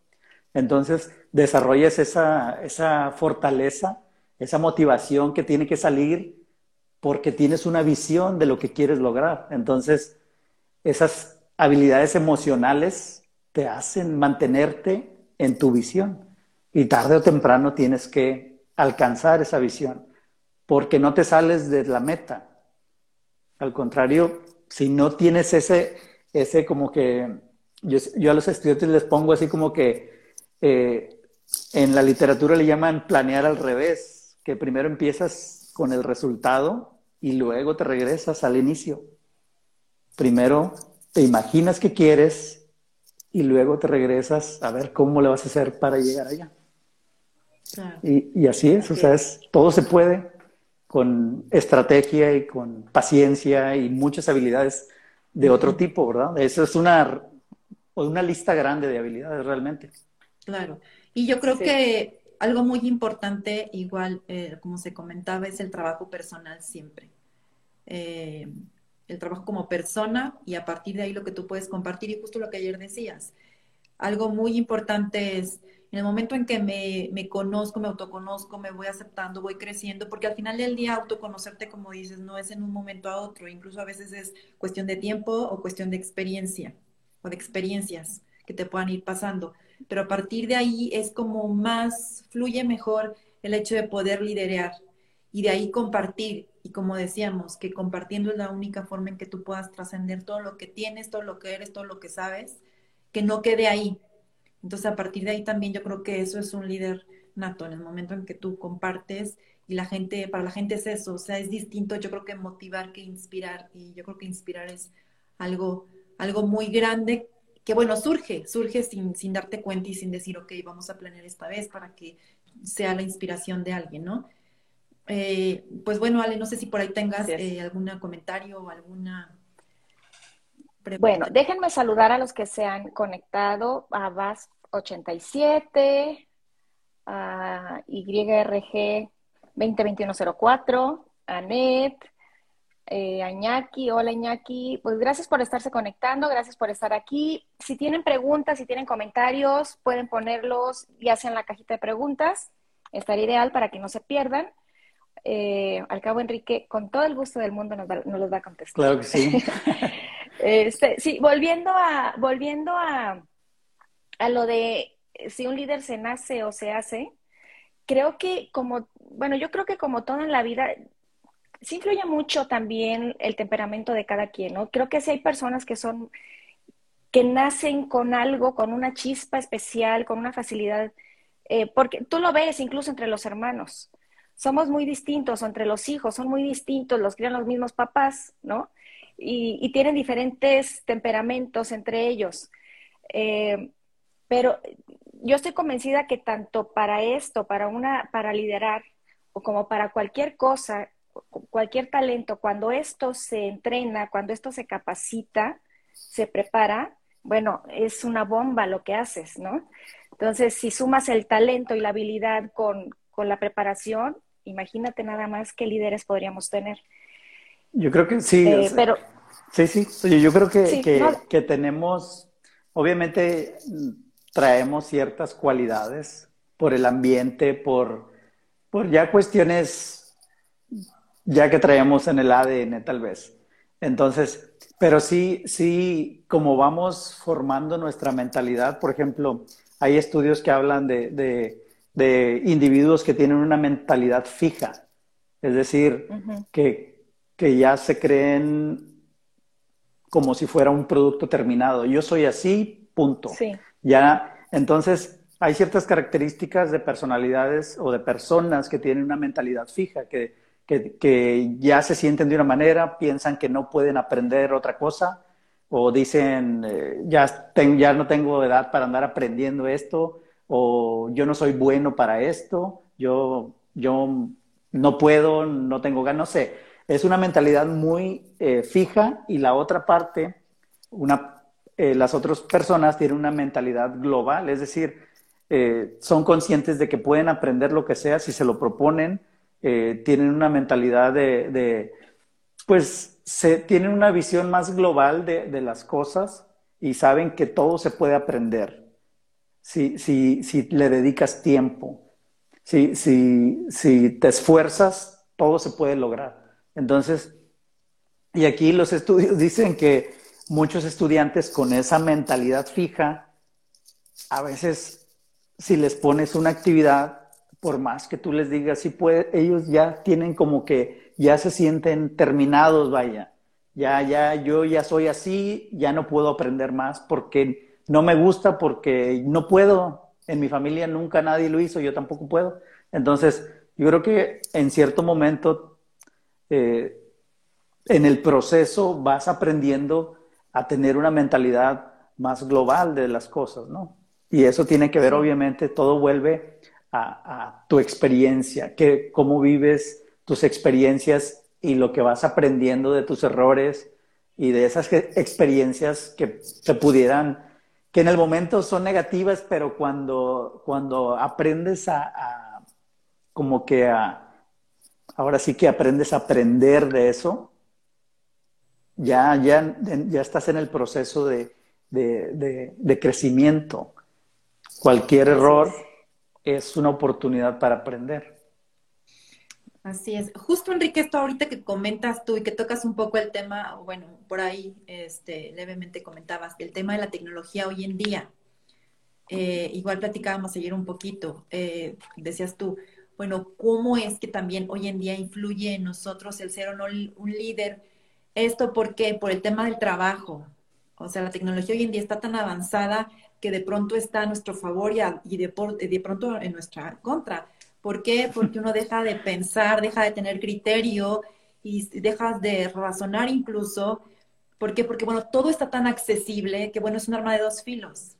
[SPEAKER 3] entonces, desarrollas esa, esa fortaleza, esa motivación que tiene que salir porque tienes una visión de lo que quieres lograr. Entonces, esas habilidades emocionales te hacen mantenerte en tu visión. Y tarde o temprano tienes que alcanzar esa visión, porque no te sales de la meta. Al contrario, si no tienes ese, ese como que, yo, a los estudiantes les pongo así como que eh, en la literatura le llaman planear al revés, que primero empiezas con el resultado y luego te regresas al inicio. Primero te imaginas que quieres y luego te regresas a ver cómo le vas a hacer para llegar allá. Y, así es, o sea, todo se puede con estrategia y con paciencia y muchas habilidades de otro tipo, ¿verdad? Eso es una, una lista grande de habilidades realmente.
[SPEAKER 2] Claro. Y yo creo que algo muy importante, igual eh, como se comentaba, es el trabajo personal siempre. Eh, el trabajo como persona y a partir de ahí lo que tú puedes compartir y justo lo que ayer decías. Algo muy importante es en el momento en que me, me, conozco, me autoconozco, me voy aceptando, voy creciendo, porque al final del día autoconocerte, como dices, no es en un momento a otro, incluso a veces es cuestión de tiempo o cuestión de experiencia o de experiencias que te puedan ir pasando pero a partir de ahí es como más, fluye mejor el hecho de poder liderar y de ahí compartir. Y como decíamos, que compartiendo es la única forma en que tú puedas trascender todo lo que tienes, todo lo que eres, todo lo que sabes, que no quede ahí. Entonces, a partir de ahí también yo creo que eso es un líder nato, en el momento en que tú compartes y la gente, para la gente es eso, o sea, es distinto, yo creo que motivar que inspirar, y yo creo que inspirar es algo, algo muy grande que bueno, surge, surge sin, sin darte cuenta y sin decir, ok, vamos a planear esta vez para que sea la inspiración de alguien, ¿no? Eh, pues bueno, Ale, no sé si por ahí tengas eh, algún comentario o alguna.
[SPEAKER 1] Bueno, déjenme saludar a los que se han conectado, a VAS87, a YRG 202104, a NET, eh, Añaki, hola Iñaki, pues gracias por estarse conectando, gracias por estar aquí. Si tienen preguntas, si tienen comentarios, pueden ponerlos ya sea en la cajita de preguntas, estaría ideal para que no se pierdan. Eh, al cabo, Enrique, con todo el gusto del mundo nos, los va a contestar.
[SPEAKER 3] Claro que sí.
[SPEAKER 1] este, sí, volviendo a, volviendo a, a lo de si un líder se nace o se hace, creo que como, bueno, yo creo que como todo en la vida, sí influye mucho también el temperamento de cada quien, ¿no? Creo que sí hay personas que son, que nacen con algo, con una chispa especial, con una facilidad, eh, porque tú lo ves incluso entre los hermanos. Somos muy distintos, entre los hijos son muy distintos, los crían los mismos papás, ¿no? Y, tienen diferentes temperamentos entre ellos. Eh, pero yo estoy convencida que tanto para esto, para una, para liderar, o como para cualquier cosa, cualquier talento, cuando esto se entrena, cuando esto se capacita, se prepara, bueno, es una bomba lo que haces, ¿no? Entonces, si sumas el talento y la habilidad con, la preparación, imagínate nada más qué líderes podríamos tener.
[SPEAKER 3] Yo creo que sí.
[SPEAKER 1] Eh, pero,
[SPEAKER 3] sí, sí. yo creo que, que tenemos, obviamente, traemos ciertas cualidades por el ambiente, por, por ya cuestiones ya que traemos en el ADN tal vez. Entonces, pero sí, sí, como vamos formando nuestra mentalidad, por ejemplo, hay estudios que hablan de, de, individuos que tienen una mentalidad fija, es decir, que, que ya se creen como si fuera un producto terminado. Yo soy así, punto. Sí. Ya, entonces, hay ciertas características de personalidades o de personas que tienen una mentalidad fija, que, que, ya se sienten de una manera, piensan que no pueden aprender otra cosa, o dicen, eh, ya, ya no tengo edad para andar aprendiendo esto, o yo no soy bueno para esto, yo, yo no puedo, no tengo ganas, no sé. Es una mentalidad muy eh, fija y la otra parte, una eh, las otras personas tienen una mentalidad global, es decir, eh, son conscientes de que pueden aprender lo que sea si se lo proponen, tienen una mentalidad de, pues, se, tienen una visión más global de, las cosas y saben que todo se puede aprender si, si, si le dedicas tiempo. Si, si, si te esfuerzas, todo se puede lograr. Entonces, y aquí los estudios dicen que muchos estudiantes con esa mentalidad fija, a veces si les pones una actividad, por más que tú les digas, si puede, ellos ya tienen como que ya se sienten terminados, vaya. Ya, ya, yo ya soy así, ya no puedo aprender más porque no me gusta, porque no puedo. En mi familia nunca nadie lo hizo, yo tampoco puedo. Entonces, yo creo que en cierto momento, eh, en el proceso vas aprendiendo a tener una mentalidad más global de las cosas, ¿no? Y eso tiene que ver, obviamente, todo vuelve a, tu experiencia, que, cómo vives tus experiencias y lo que vas aprendiendo de tus errores y de esas experiencias que te pudieran, que en el momento son negativas, pero cuando, cuando aprendes a, a como que a, ahora sí que aprendes a aprender de eso, ya, ya, ya estás en el proceso de, crecimiento. Cualquier error es una oportunidad para aprender.
[SPEAKER 2] Así es. Justo, Enrique, esto ahorita que comentas tú y que tocas un poco el tema, bueno, por ahí este, levemente comentabas, el tema de la tecnología hoy en día. Eh, igual platicábamos ayer un poquito, eh, decías tú, bueno, ¿cómo es que también hoy en día influye en nosotros el ser o no un líder esto por qué? Por el tema del trabajo. O sea, la tecnología hoy en día está tan avanzada que de pronto está a nuestro favor y, de, de pronto en nuestra contra. ¿Por qué? Porque uno deja de pensar, deja de tener criterio y dejas de razonar incluso. ¿Por qué? Porque, bueno, todo está tan accesible que, bueno, es un arma de dos filos.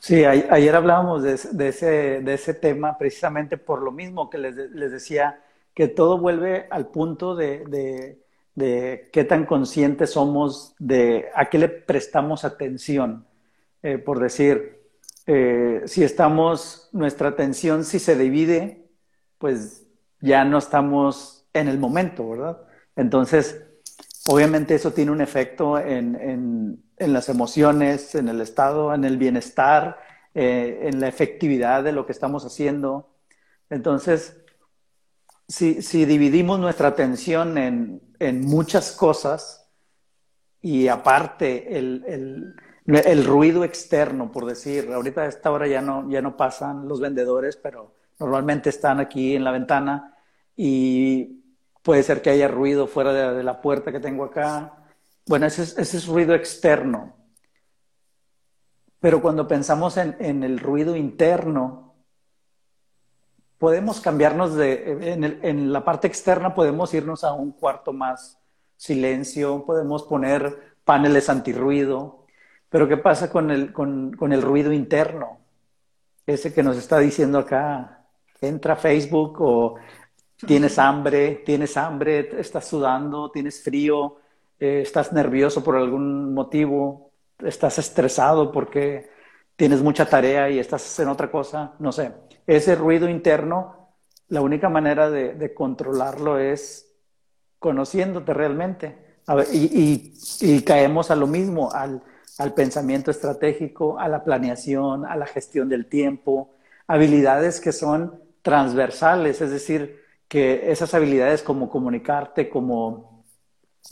[SPEAKER 3] Sí, ayer hablábamos de, ese, de ese tema precisamente por lo mismo que les, les decía, que todo vuelve al punto de de qué tan conscientes somos de a qué le prestamos atención. Eh, por decir, eh, si estamos, nuestra atención, si se divide, pues ya no estamos en el momento, ¿verdad? Entonces, obviamente eso tiene un efecto en, las emociones, en el estado, en el bienestar, eh, en la efectividad de lo que estamos haciendo. Entonces, si, si dividimos nuestra atención en, en muchas cosas y aparte el, el, ruido externo, por decir, ahorita a esta hora ya no, ya no pasan los vendedores, pero normalmente están aquí en la ventana y puede ser que haya ruido fuera de, la puerta que tengo acá. Bueno, ese es, ese es ruido externo. Pero cuando pensamos en, el ruido interno, podemos cambiarnos de, en, la parte externa podemos irnos a un cuarto más silencio, podemos poner paneles antirruido, pero ¿qué pasa con el, con, con el ruido interno? Ese que nos está diciendo acá, entra Facebook o Tienes hambre, tienes hambre, estás sudando, tienes frío, eh, estás nervioso por algún motivo, estás estresado porque tienes mucha tarea y estás en otra cosa, no sé. Ese ruido interno, la única manera de, controlarlo es conociéndote realmente. y, caemos a lo mismo, al, al pensamiento estratégico, a la planeación, a la gestión del tiempo, habilidades que son transversales, es decir, que esas habilidades como comunicarte, como,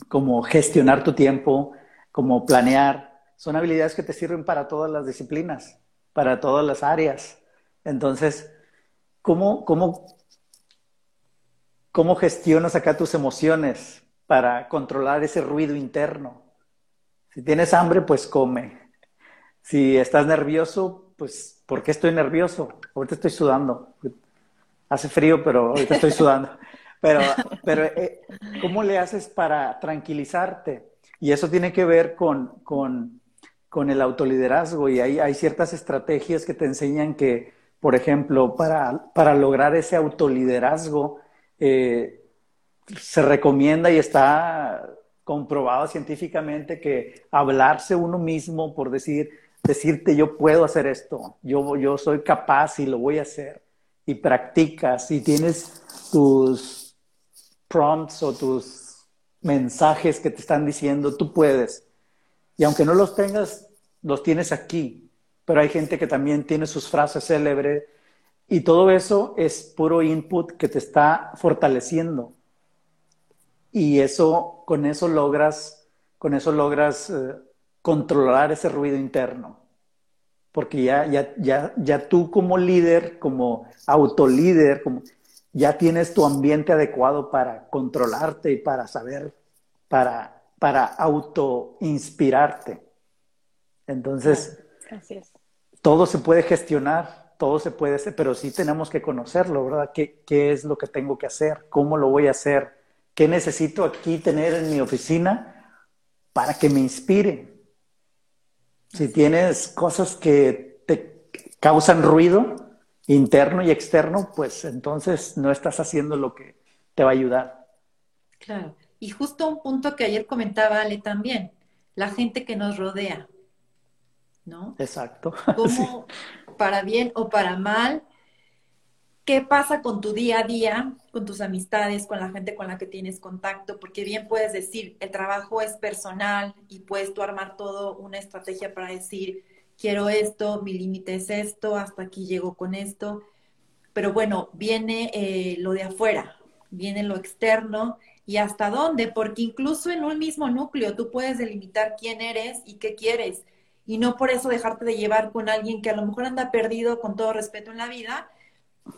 [SPEAKER 3] como gestionar tu tiempo, como planear, son habilidades que te sirven para todas las disciplinas, para todas las áreas. Entonces, ¿cómo, cómo, cómo gestionas acá tus emociones para controlar ese ruido interno? Si tienes hambre, pues come. Si estás nervioso, pues, ¿por qué estoy nervioso? Ahorita estoy sudando. Hace frío, pero ahorita estoy sudando. Pero, pero eh, ¿cómo le haces para tranquilizarte? Y eso tiene que ver con, con, con el autoliderazgo y hay, hay ciertas estrategias que te enseñan que, por ejemplo, para, para lograr ese autoliderazgo, eh, se recomienda y está comprobado científicamente que hablarse uno mismo por decir, decirte yo puedo hacer esto, yo, yo soy capaz y lo voy a hacer, y practicas y tienes tus prompts o tus mensajes que te están diciendo, tú puedes. Y aunque no los tengas, los tienes aquí, pero hay gente que también tiene sus frases célebres y todo eso es puro input que te está fortaleciendo. Y eso, con eso logras, con eso logras eh, controlar ese ruido interno. Porque ya, ya, ya, ya tú como líder, como autolíder, como, ya tienes tu ambiente adecuado para controlarte y para saber, para, para auto-inspirarte. Entonces, todo se puede gestionar, todo se puede hacer, pero sí tenemos que conocerlo, ¿verdad? ¿Qué, ¿Qué es lo que tengo que hacer? ¿Cómo lo voy a hacer? ¿Qué necesito aquí tener en mi oficina para que me inspire? Si tienes cosas que te causan ruido interno y externo, pues entonces no estás haciendo lo que te va a ayudar.
[SPEAKER 2] Claro. Y justo un punto que ayer comentaba Ale también, la gente que nos rodea, ¿no?
[SPEAKER 3] Exacto.
[SPEAKER 2] Cómo, para bien o para mal, qué pasa con tu día a día, con tus amistades, con la gente con la que tienes contacto, porque bien puedes decir, el trabajo es personal y puedes tú armar todo una estrategia para decir, quiero esto, mi límite es esto, hasta aquí llego con esto. Pero bueno, viene eh, lo de afuera, viene lo externo y hasta dónde, porque incluso en un mismo núcleo tú puedes delimitar quién eres y qué quieres y no por eso dejarte de llevar con alguien que a lo mejor anda perdido con todo respeto en la vida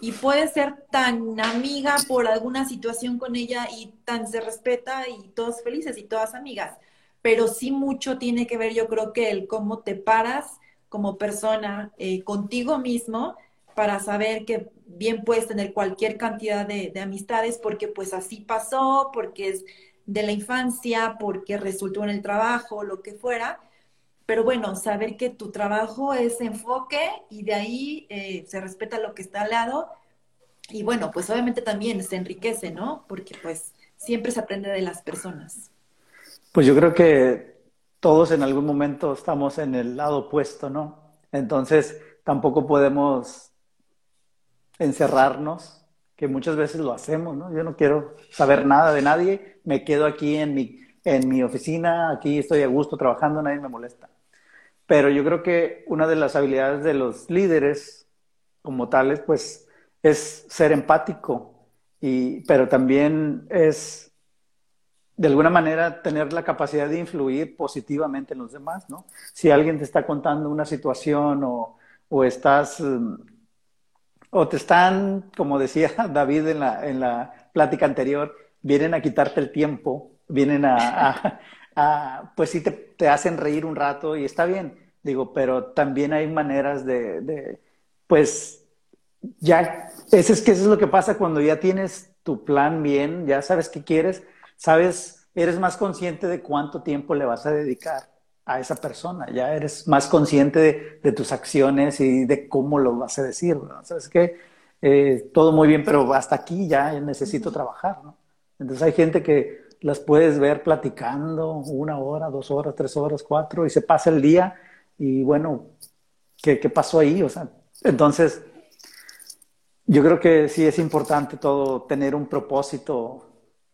[SPEAKER 2] y puede ser tan amiga por alguna situación con ella y tan se respeta y todos felices y todas amigas. Pero sí mucho tiene que ver, yo creo que el cómo te paras como persona eh, contigo mismo para saber que bien puedes tener cualquier cantidad de, de amistades porque pues así pasó, porque es de la infancia, porque resultó en el trabajo, lo que fuera pero bueno, saber que tu trabajo es enfoque y de ahí eh, se respeta lo que está al lado. Y bueno, pues obviamente también se enriquece, ¿no? Porque pues siempre se aprende de las personas.
[SPEAKER 3] Pues yo creo que todos en algún momento estamos en el lado opuesto, ¿no? Entonces tampoco podemos encerrarnos, que muchas veces lo hacemos, ¿no? Yo no quiero saber nada de nadie, me quedo aquí en mi, en mi oficina, aquí estoy a gusto trabajando, nadie me molesta. Pero yo creo que una de las habilidades de los líderes como tales, pues, es ser empático, y, pero también es, de alguna manera, tener la capacidad de influir positivamente en los demás, ¿no? Si alguien te está contando una situación o, o estás, mm, o te están, como decía David en la, en la plática anterior, vienen a quitarte el tiempo, vienen a, pues sí te, hacen reír un rato y está bien, digo, pero también hay maneras de, pues, ya, eso es que eso es lo que pasa cuando ya tienes tu plan bien, ya sabes qué quieres, sabes, eres más consciente de cuánto tiempo le vas a dedicar a esa persona, ya eres más consciente de, tus acciones y de cómo lo vas a decir, ¿Sabes qué? eh, todo muy bien, pero hasta aquí ya necesito trabajar, ¿no? Entonces hay gente que las puedes ver platicando una hora, dos horas, tres horas, cuatro, y se pasa el día y bueno, ¿qué, qué pasó ahí? O sea, entonces, yo creo que sí es importante todo tener un propósito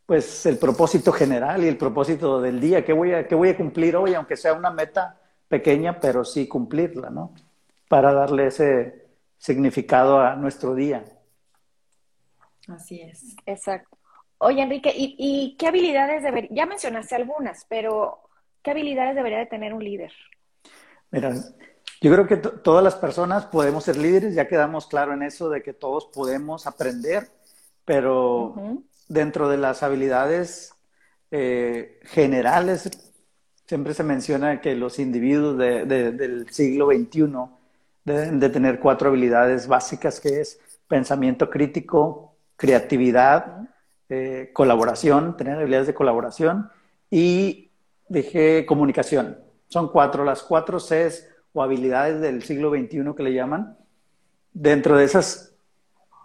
[SPEAKER 3] pues el propósito general y el propósito del día, ¿qué voy a, qué voy a cumplir hoy, aunque sea una meta pequeña, pero sí cumplirla, ¿no? Para darle ese significado a nuestro día.
[SPEAKER 2] Así es.
[SPEAKER 1] Exacto. Oye, Enrique, ¿y, qué habilidades debería, ya mencionaste algunas, pero qué habilidades debería de tener un líder?
[SPEAKER 3] Mira, yo creo que todas las personas podemos ser líderes, ya quedamos claro en eso de que todos podemos aprender, pero dentro de las habilidades eh, generales, siempre se menciona que los individuos del siglo XXI deben de tener cuatro habilidades básicas, que es pensamiento crítico, creatividad, colaboración, tener habilidades de colaboración y dije comunicación. Son cuatro, las cuatro Cs o habilidades del siglo XXI que le llaman. Dentro de esas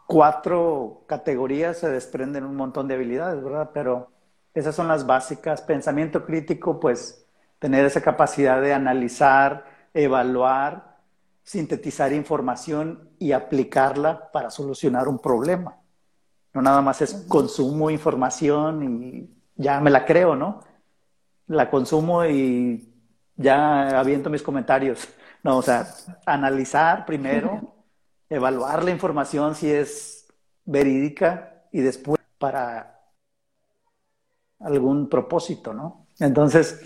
[SPEAKER 3] cuatro categorías se desprenden un montón de habilidades, ¿verdad? Pero esas son las básicas. Pensamiento crítico, pues tener esa capacidad de analizar, evaluar, sintetizar información y aplicarla para solucionar un problema. No nada más es consumo información y ya me la creo, ¿no? La consumo y ya aviento mis comentarios. No, o sea, analizar primero, evaluar la información si es verídica y después para algún propósito, ¿no? Entonces,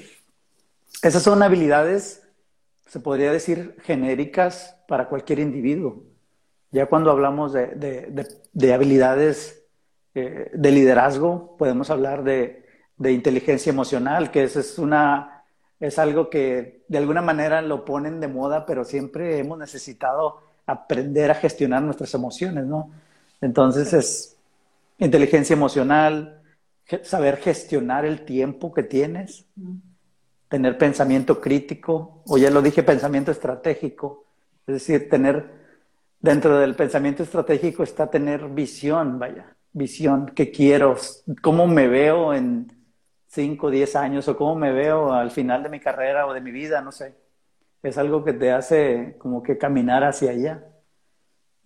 [SPEAKER 3] esas son habilidades, se podría decir, genéricas para cualquier individuo. Ya cuando hablamos de, habilidades eh, de liderazgo, podemos hablar de, inteligencia emocional, que es una, es algo que de alguna manera lo ponen de moda, pero siempre hemos necesitado aprender a gestionar nuestras emociones, ¿no? Entonces es inteligencia emocional, saber gestionar el tiempo que tienes, tener pensamiento crítico, o ya lo dije, pensamiento estratégico, es decir, tener, dentro del pensamiento estratégico está tener visión, vaya, visión, qué quiero, cómo me veo en 5, 10 años o cómo me veo al final de mi carrera o de mi vida, no sé. Es algo que te hace como que caminar hacia allá.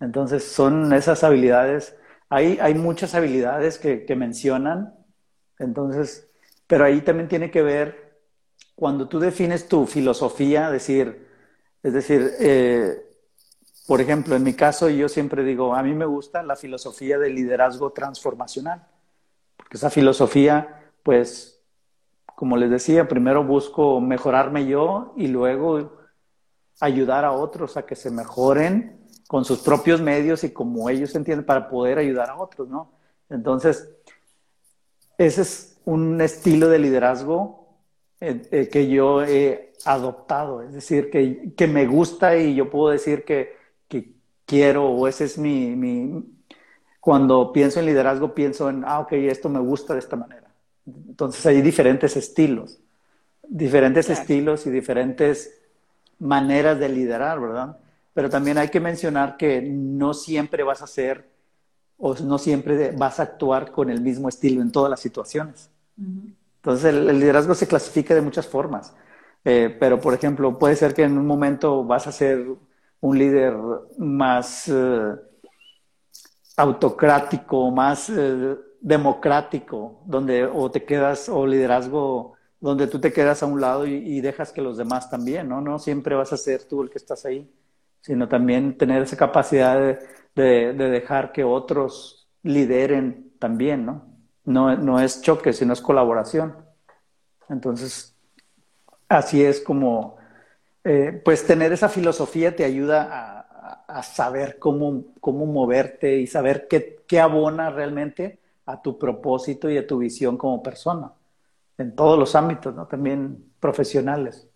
[SPEAKER 3] Entonces son esas habilidades, hay, hay muchas habilidades que, mencionan, entonces, pero ahí también tiene que ver cuando tú defines tu filosofía, decir, es decir, eh, por ejemplo, en mi caso yo siempre digo, a mí me gusta la filosofía del liderazgo transformacional, porque esa filosofía, pues, como les decía, primero busco mejorarme yo y luego ayudar a otros a que se mejoren con sus propios medios y como ellos entienden para poder ayudar a otros, ¿no? Entonces, ese es un estilo de liderazgo eh, eh, que yo he adoptado, es decir, que, que, me gusta y yo puedo decir que, quiero o ese es mi, mi, cuando pienso en liderazgo pienso en, ah, ok, esto me gusta de esta manera. Entonces hay diferentes estilos, diferentes estilos y diferentes maneras de liderar, ¿verdad? Pero también hay que mencionar que no siempre vas a ser o no siempre vas a actuar con el mismo estilo en todas las situaciones. Entonces el, liderazgo se clasifica de muchas formas. Eh, pero, por ejemplo, puede ser que en un momento vas a ser un líder más eh, autocrático, más eh, democrático, donde o te quedas, o liderazgo donde tú te quedas a un lado y, dejas que los demás también, ¿no? No siempre vas a ser tú el que estás ahí, sino también tener esa capacidad de, dejar que otros lideren también, ¿no? ¿no? No es choque, sino es colaboración. Entonces, así es como, eh, pues tener esa filosofía te ayuda a, saber cómo, cómo moverte y saber qué, qué abona realmente a tu propósito y a tu visión como persona en todos los ámbitos, ¿no? También profesionales.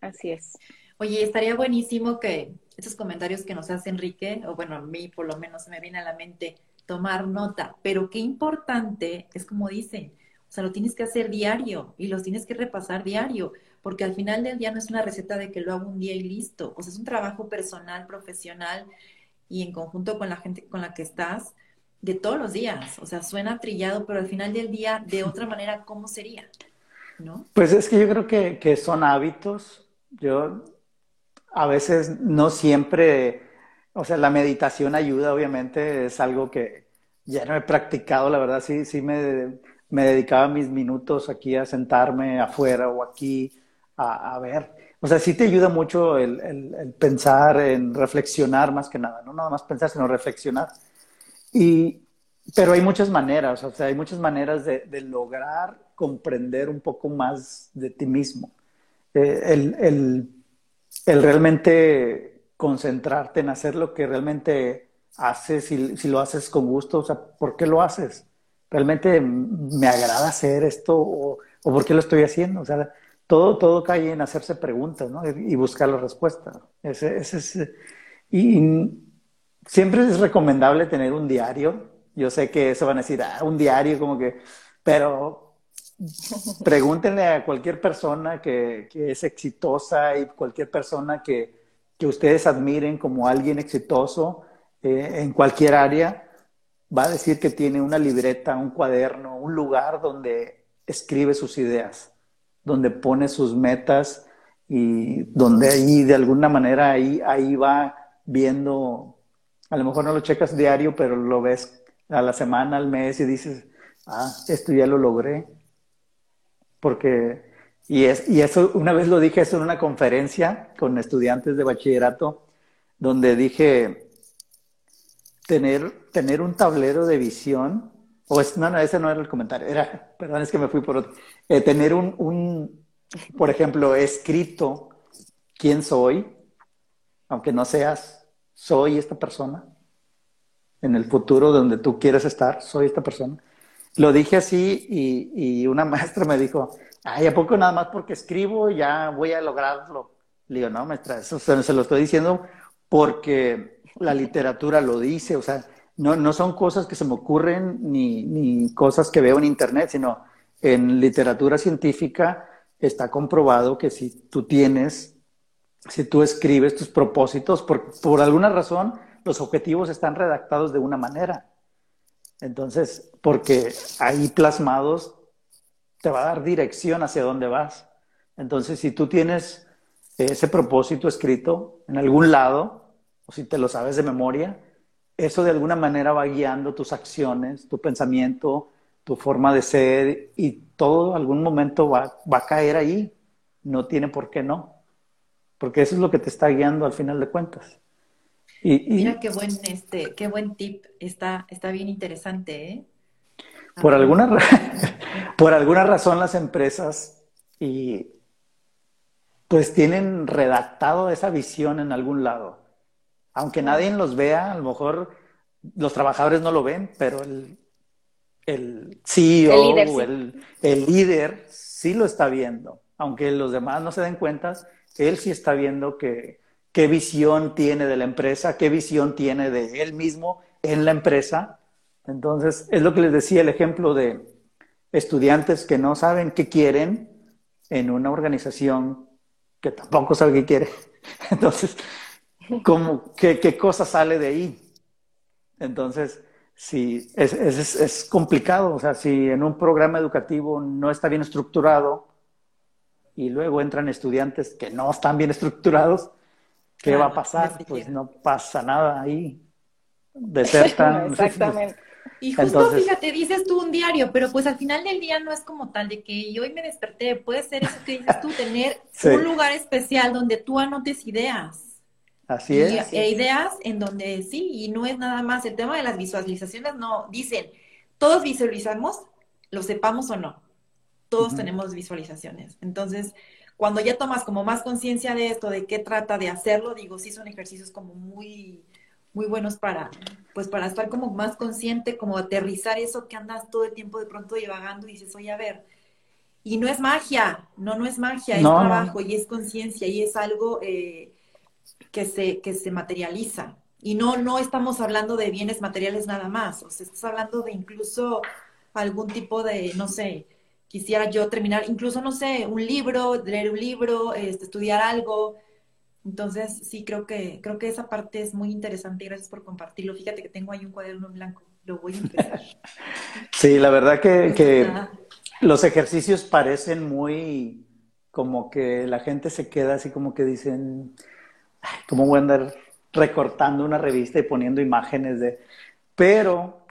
[SPEAKER 1] Así es.
[SPEAKER 2] Oye, estaría buenísimo que esos comentarios que nos hace Enrique, o bueno, a mí por lo menos me viene a la mente tomar nota, pero qué importante es como dicen, o sea, lo tienes que hacer diario y los tienes que repasar diario, porque al final del día no es una receta de que lo hago un día y listo, o sea, es un trabajo personal, profesional, y en conjunto con la gente con la que estás de todos los días. O sea, suena trillado, pero al final del día, de otra manera, ¿cómo sería? ¿No?
[SPEAKER 3] Pues es que yo creo que, que son hábitos. Yo a veces no siempre, o sea, la meditación ayuda, obviamente, es algo que ya no he practicado, la verdad, sí, sí me, me dedicaba mis minutos aquí a sentarme afuera o aquí a, a ver. O sea, sí te ayuda mucho el, el, el, pensar, en reflexionar más que nada, no nada más pensar, sino reflexionar. Y, pero hay muchas maneras, o sea, hay muchas maneras de, de lograr comprender un poco más de ti mismo. Eh, el, el, el, realmente concentrarte en hacer lo que realmente haces, si, si lo haces con gusto, o sea, ¿por qué lo haces? ¿Realmente me agrada hacer esto o, o por qué lo estoy haciendo? O sea, todo, todo cae en hacerse preguntas ¿no? y buscar la respuesta. Ese, ese es, y siempre es recomendable tener un diario. Yo sé que eso van a decir, ah, un diario, como que, pero pregúntenle a cualquier persona que, que es exitosa y cualquier persona que, que, ustedes admiren como alguien exitoso eh, en cualquier área, va a decir que tiene una libreta, un cuaderno, un lugar donde escribe sus ideas, donde pone sus metas y donde ahí de alguna manera ahí, ahí va viendo, a lo mejor no lo checas diario, pero lo ves a la semana, al mes y dices, ah, esto ya lo logré. Porque, y, es, y eso, una vez lo dije eso en una conferencia con estudiantes de bachillerato, donde dije, tener, tener un tablero de visión, o es, no, no, ese no era el comentario, era, perdón, es que me fui por otro, eh, tener un, un, por ejemplo, escrito quién soy, aunque no seas, soy esta persona, en el futuro donde tú quieres estar, soy esta persona. Lo dije así y, y una maestra me dijo, ay, ¿a poco nada más porque escribo ya voy a lograrlo? Le digo, no, maestra, eso se, se lo estoy diciendo porque la literatura lo dice, o sea, no, no son cosas que se me ocurren ni, ni cosas que veo en internet, sino en literatura científica está comprobado que si tú tienes, si tú escribes tus propósitos, por, por alguna razón los objetivos están redactados de una manera. Entonces, porque ahí plasmados te va a dar dirección hacia dónde vas. Entonces, si tú tienes ese propósito escrito en algún lado, o si te lo sabes de memoria, eso de alguna manera va guiando tus acciones, tu pensamiento, tu forma de ser y todo algún momento va, va a caer ahí. No tiene por qué no. Porque eso es lo que te está guiando al final de cuentas.
[SPEAKER 2] Y, y Mira qué buen, este, qué buen tip. Está, está bien interesante, ¿eh?
[SPEAKER 3] Por alguna, por alguna razón las empresas y pues tienen redactado esa visión en algún lado aunque nadie los vea, a lo mejor los trabajadores no lo ven, pero el, el CEO, el líder, sí. el, el líder, sí lo está viendo. Aunque los demás no se den cuenta, él sí está viendo que, qué visión tiene de la empresa, qué visión tiene de él mismo en la empresa. Entonces, es lo que les decía el ejemplo de estudiantes que no saben qué quieren en una organización que tampoco sabe qué quiere. Entonces, ¿Cómo, qué, qué, cosa sale de ahí? Entonces, si es, es, es, complicado, o sea, si en un programa educativo no está bien estructurado y luego entran estudiantes que no están bien estructurados, ¿qué claro, va a pasar? Pues no pasa nada ahí. Desertan.
[SPEAKER 1] Exactamente.
[SPEAKER 2] Y justo Entonces, fíjate, dices tú un diario, pero pues al final del día no es como tal de que hoy me desperté, puede ser eso que dices tú, tener sí. un lugar especial donde tú anotes ideas.
[SPEAKER 3] Así es.
[SPEAKER 2] Y, e ideas en donde sí, y no es nada más el tema de las visualizaciones, no, dicen, todos visualizamos, lo sepamos o no, todos uh -huh. tenemos visualizaciones. Entonces, cuando ya tomas como más conciencia de esto, de qué trata de hacerlo, digo, sí son ejercicios como muy, muy buenos para, pues para estar como más consciente, como aterrizar eso que andas todo el tiempo de pronto divagando y dices, oye, a ver, y no es magia, no, no es magia, es trabajo no. y es conciencia y es algo... Eh, que se, que se materializa. Y no, no estamos hablando de bienes materiales nada más, o sea, estás hablando de incluso algún tipo de, no sé, quisiera yo terminar, incluso, no sé, un libro, leer un libro, este, estudiar algo, Entonces, sí, creo que, creo que esa parte es muy interesante y gracias por compartirlo. Fíjate que tengo ahí un cuaderno en blanco, lo voy a empezar.
[SPEAKER 3] sí, la verdad que, que los ejercicios parecen muy como que la gente se queda así como que dicen, ¿cómo voy a andar recortando una revista y poniendo imágenes de... Pero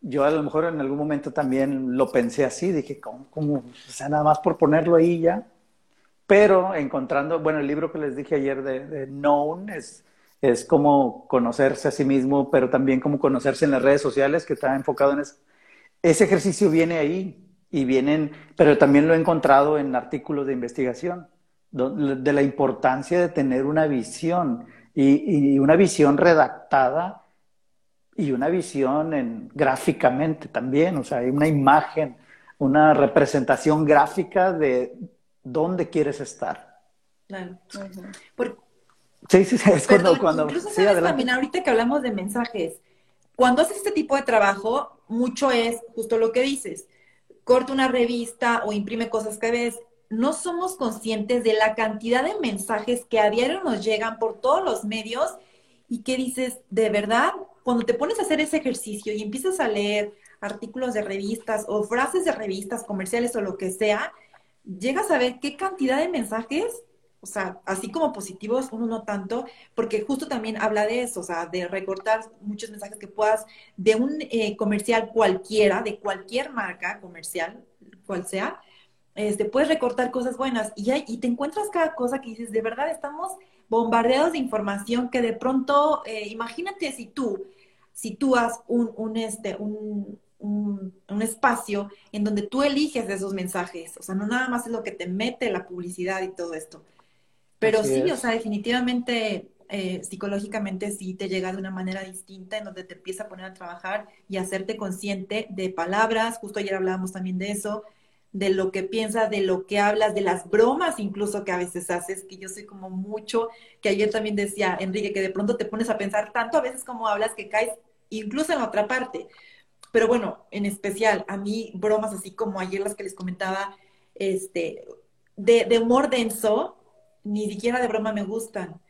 [SPEAKER 3] yo a lo mejor en algún momento también lo pensé así, dije, ¿cómo? cómo? O sea, nada más por ponerlo ahí ya. Pero encontrando, bueno, el libro que les dije ayer de, de Known es, es como conocerse a sí mismo, pero también como conocerse en las redes sociales, que está enfocado en eso. Ese ejercicio viene ahí y vienen, pero también lo he encontrado en artículos de investigación, de la importancia de tener una visión y, una visión redactada y una visión en, gráficamente también, o sea, hay una imagen, una representación gráfica de dónde quieres estar.
[SPEAKER 2] Claro.
[SPEAKER 3] sí, sí, sí, es cuando... cuando
[SPEAKER 2] incluso sabes también, ahorita que hablamos de mensajes, cuando haces este tipo de trabajo, mucho es justo lo que dices, corta una revista o imprime cosas que ves, no somos conscientes de la cantidad de mensajes que a diario nos llegan por todos los medios y que dices, de verdad, cuando te pones a hacer ese ejercicio y empiezas a leer artículos de revistas o frases de revistas comerciales o lo que sea, llegas a ver qué cantidad de mensajes, o sea, así como positivos, uno no tanto, porque justo también habla de eso, o sea, de recortar muchos mensajes que puedas de un eh, comercial cualquiera, de cualquier marca comercial, cual sea, este, puedes recortar cosas buenas y, y te encuentras cada cosa que dices, de verdad estamos bombardeados de información que de pronto, eh, imagínate si tú, si tú has un, un este, un, un, espacio en donde tú eliges esos mensajes, o sea, no nada más es lo que te mete la publicidad y todo esto, pero sí, o sea, definitivamente eh, psicológicamente sí te llega de una manera distinta en donde te empieza a poner a trabajar y hacerte consciente de palabras, justo ayer hablábamos también de eso, de lo que piensas, de lo que hablas, de las bromas incluso que a veces haces, que yo soy como mucho, que ayer también decía Enrique, que de pronto te pones a pensar tanto a veces como hablas que caes incluso en otra parte. Pero bueno, en especial, a mí bromas así como ayer las que les comentaba, este, de, de humor denso, ni siquiera de broma me gustan.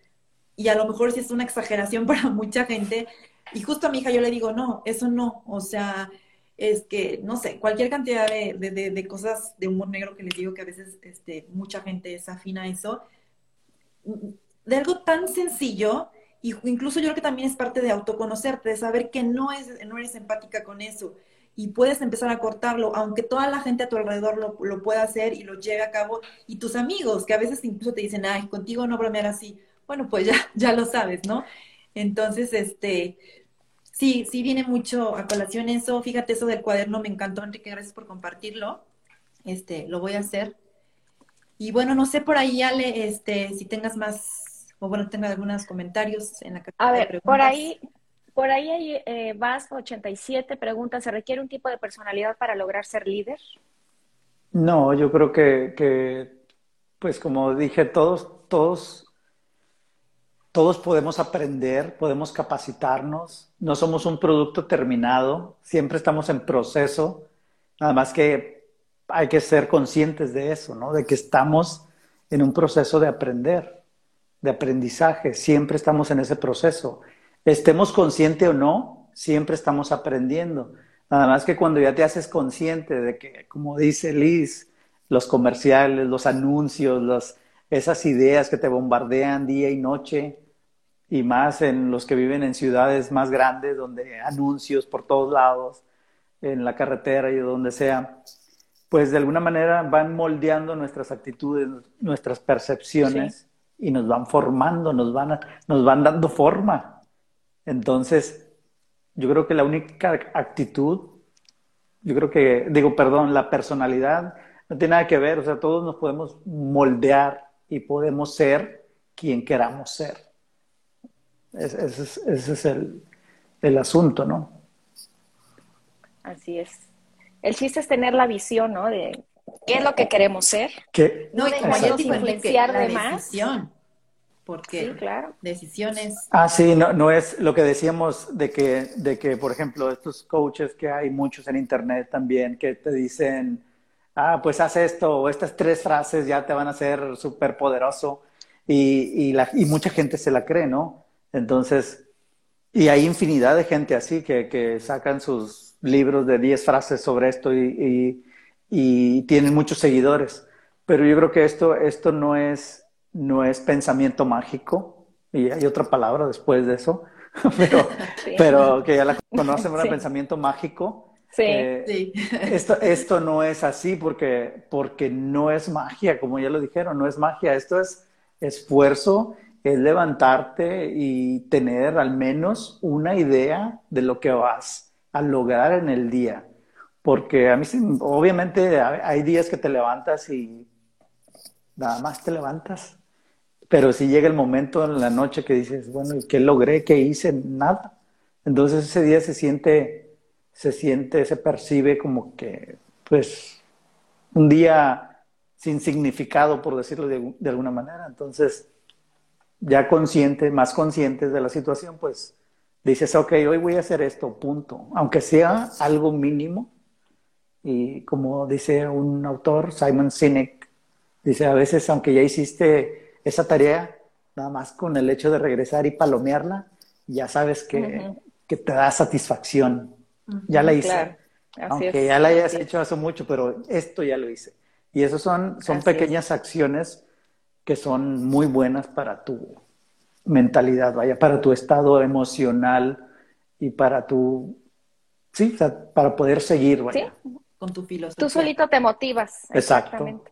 [SPEAKER 2] Y a lo mejor sí es una exageración para mucha gente. Y justo a mi hija yo le digo, no, eso no. O sea, es que, no sé, cualquier cantidad de, cosas de humor negro que les digo que a veces este, mucha gente es afina a eso, de algo tan sencillo, y incluso yo creo que también es parte de autoconocerte, de saber que no, es, no eres empática con eso, y puedes empezar a cortarlo, aunque toda la gente a tu alrededor lo, lo pueda hacer y lo lleve a cabo, y tus amigos, que a veces incluso te dicen, ay, contigo no bromear así, bueno, pues ya, ya lo sabes, ¿no? Entonces, este, Sí, sí viene mucho a colación eso. Fíjate, eso del cuaderno me encantó, Enrique, gracias por compartirlo. Este, lo voy a hacer. Y bueno, no sé por ahí, Ale, este, si tengas más, o bueno, tengas algunos comentarios en la
[SPEAKER 1] A ver, por ahí, por ahí hay eh, Vasco 87 preguntas, ¿se requiere un tipo de personalidad para lograr ser líder?
[SPEAKER 3] No, yo creo que, que pues como dije, todos, todos todos podemos aprender, podemos capacitarnos, no somos un producto terminado, siempre estamos en proceso, nada más que hay que ser conscientes de eso, ¿no? De que estamos en un proceso de aprender, de aprendizaje, siempre estamos en ese proceso. Estemos conscientes o no, siempre estamos aprendiendo. Nada más que cuando ya te haces consciente de que, como dice Liz, los comerciales, los anuncios, los, esas ideas que te bombardean día y noche, y más en los que viven en ciudades más grandes, donde anuncios por todos lados, en la carretera y donde sea, pues de alguna manera van moldeando nuestras actitudes, nuestras percepciones y nos van formando, nos van, nos van dando forma. Entonces, yo creo que la única actitud, yo creo que, digo, perdón, la personalidad no tiene nada que ver, o sea, todos nos podemos moldear y podemos ser quien queramos ser. Ese, es, el, asunto, ¿no?
[SPEAKER 1] Así es. El chiste es tener la visión, ¿no? De qué es lo que queremos ser.
[SPEAKER 2] No dejarnos influenciar de más. Porque sí, claro. decisiones.
[SPEAKER 3] Ah, sí, no, no es lo que decíamos de que, de que, por ejemplo, estos coaches que hay muchos en internet también que te dicen, ah, pues haz esto o estas tres frases ya te van a hacer súper poderoso y, la, y mucha gente se la cree, ¿no? Entonces, y hay infinidad de gente así que, que sacan sus libros de 10 frases sobre esto y, y, tienen muchos seguidores. Pero yo creo que esto, esto no, es, no es pensamiento mágico, y hay otra palabra después de eso, pero, pero que ya la conocen, un pensamiento mágico.
[SPEAKER 1] Sí, eh, sí.
[SPEAKER 3] Esto, esto no es así porque, porque no es magia, como ya lo dijeron, no es magia, esto es esfuerzo, es levantarte y tener al menos una idea de lo que vas a lograr en el día. Porque a mí, obviamente, hay días que te levantas y nada más te levantas pero si llega el momento en la noche que dices, bueno, ¿y qué logré? ¿Qué hice? Nada. Entonces ese día se siente, se siente, se percibe como que, pues, un día sin significado, por decirlo de, de alguna manera. Entonces, ya consciente, más conscientes de la situación, pues dices, ok, hoy voy a hacer esto, punto. Aunque sea algo mínimo. Y como dice un autor, Simon Sinek, dice, a veces, aunque ya hiciste esa tarea, nada más con el hecho de regresar y palomearla, ya sabes que, que te da satisfacción. Ya la hice. Aunque ya la hayas hecho hace mucho, pero esto ya lo hice. Y eso son, son pequeñas acciones que son muy buenas para tu mentalidad, vaya, para tu estado emocional y para tu, sí, para poder seguir, vaya.
[SPEAKER 2] Con tu filosofía.
[SPEAKER 1] Tú solito te motivas.
[SPEAKER 3] Exacto.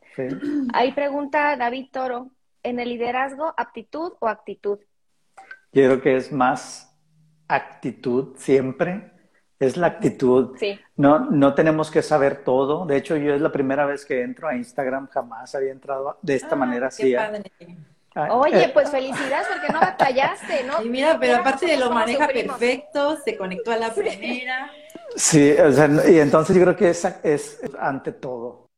[SPEAKER 1] Ahí pregunta David Toro, en el liderazgo, aptitud o actitud?
[SPEAKER 3] Yo creo que es más actitud siempre. Es la actitud.
[SPEAKER 1] Sí.
[SPEAKER 3] No, no tenemos que saber todo. De hecho, yo es la primera vez que entro a Instagram, jamás había entrado de esta ah, manera así.
[SPEAKER 1] Oye, eh, pues felicidades porque no batallaste, ¿no?
[SPEAKER 2] Y mira, pero aparte de lo maneja perfecto, se conectó a la primera.
[SPEAKER 3] Sí, o sea, y entonces yo creo que es, es ante todo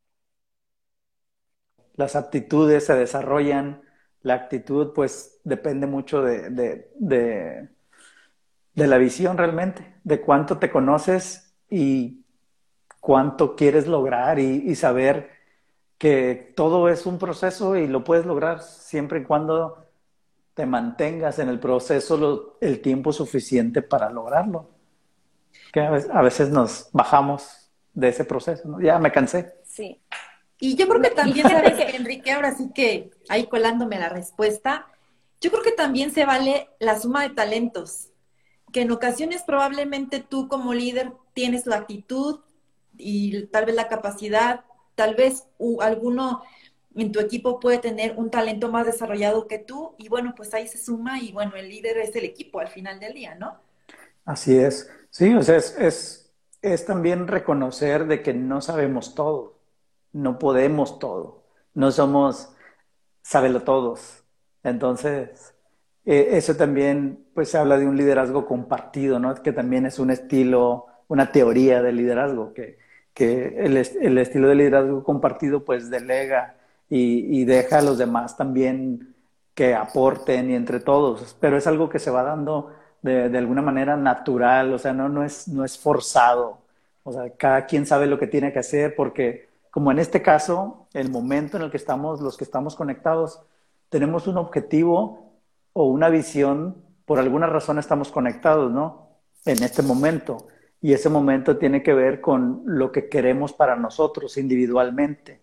[SPEAKER 3] las aptitudes se desarrollan, la actitud pues depende mucho de, de, la visión realmente, de cuánto te conoces y cuánto quieres lograr y, saber que todo es un proceso y lo puedes lograr siempre y cuando te mantengas en el proceso el tiempo suficiente para lograrlo. Que a veces, nos bajamos de ese proceso, Ya me cansé.
[SPEAKER 1] Sí.
[SPEAKER 2] Y yo creo que también, ¿sabes que... Enrique? Ahora sí que ahí colándome la respuesta, yo creo que también se vale la suma de talentos, que en ocasiones probablemente tú como líder tienes la actitud y tal vez la capacidad, tal vez alguno en tu equipo puede tener un talento más desarrollado que tú y bueno, pues ahí se suma y bueno, el líder es el equipo al final del día, ¿no?
[SPEAKER 3] Así es, sí, o sea, es, es, es también reconocer de que no sabemos todo no podemos todo, no somos todos. Entonces, eh, eso también, pues habla de un liderazgo compartido, ¿no? Que también es un estilo, una teoría de liderazgo, que, que el, el, estilo de liderazgo compartido pues delega y, y, deja a los demás también que aporten y entre todos, pero es algo que se va dando de, de alguna manera natural, o sea, no, no, es, no es forzado, o sea, cada quien sabe lo que tiene que hacer porque como en este caso, el momento en el que estamos, los que estamos conectados, tenemos un objetivo o una visión, por alguna razón estamos conectados, ¿no? En este momento. Y ese momento tiene que ver con lo que queremos para nosotros individualmente.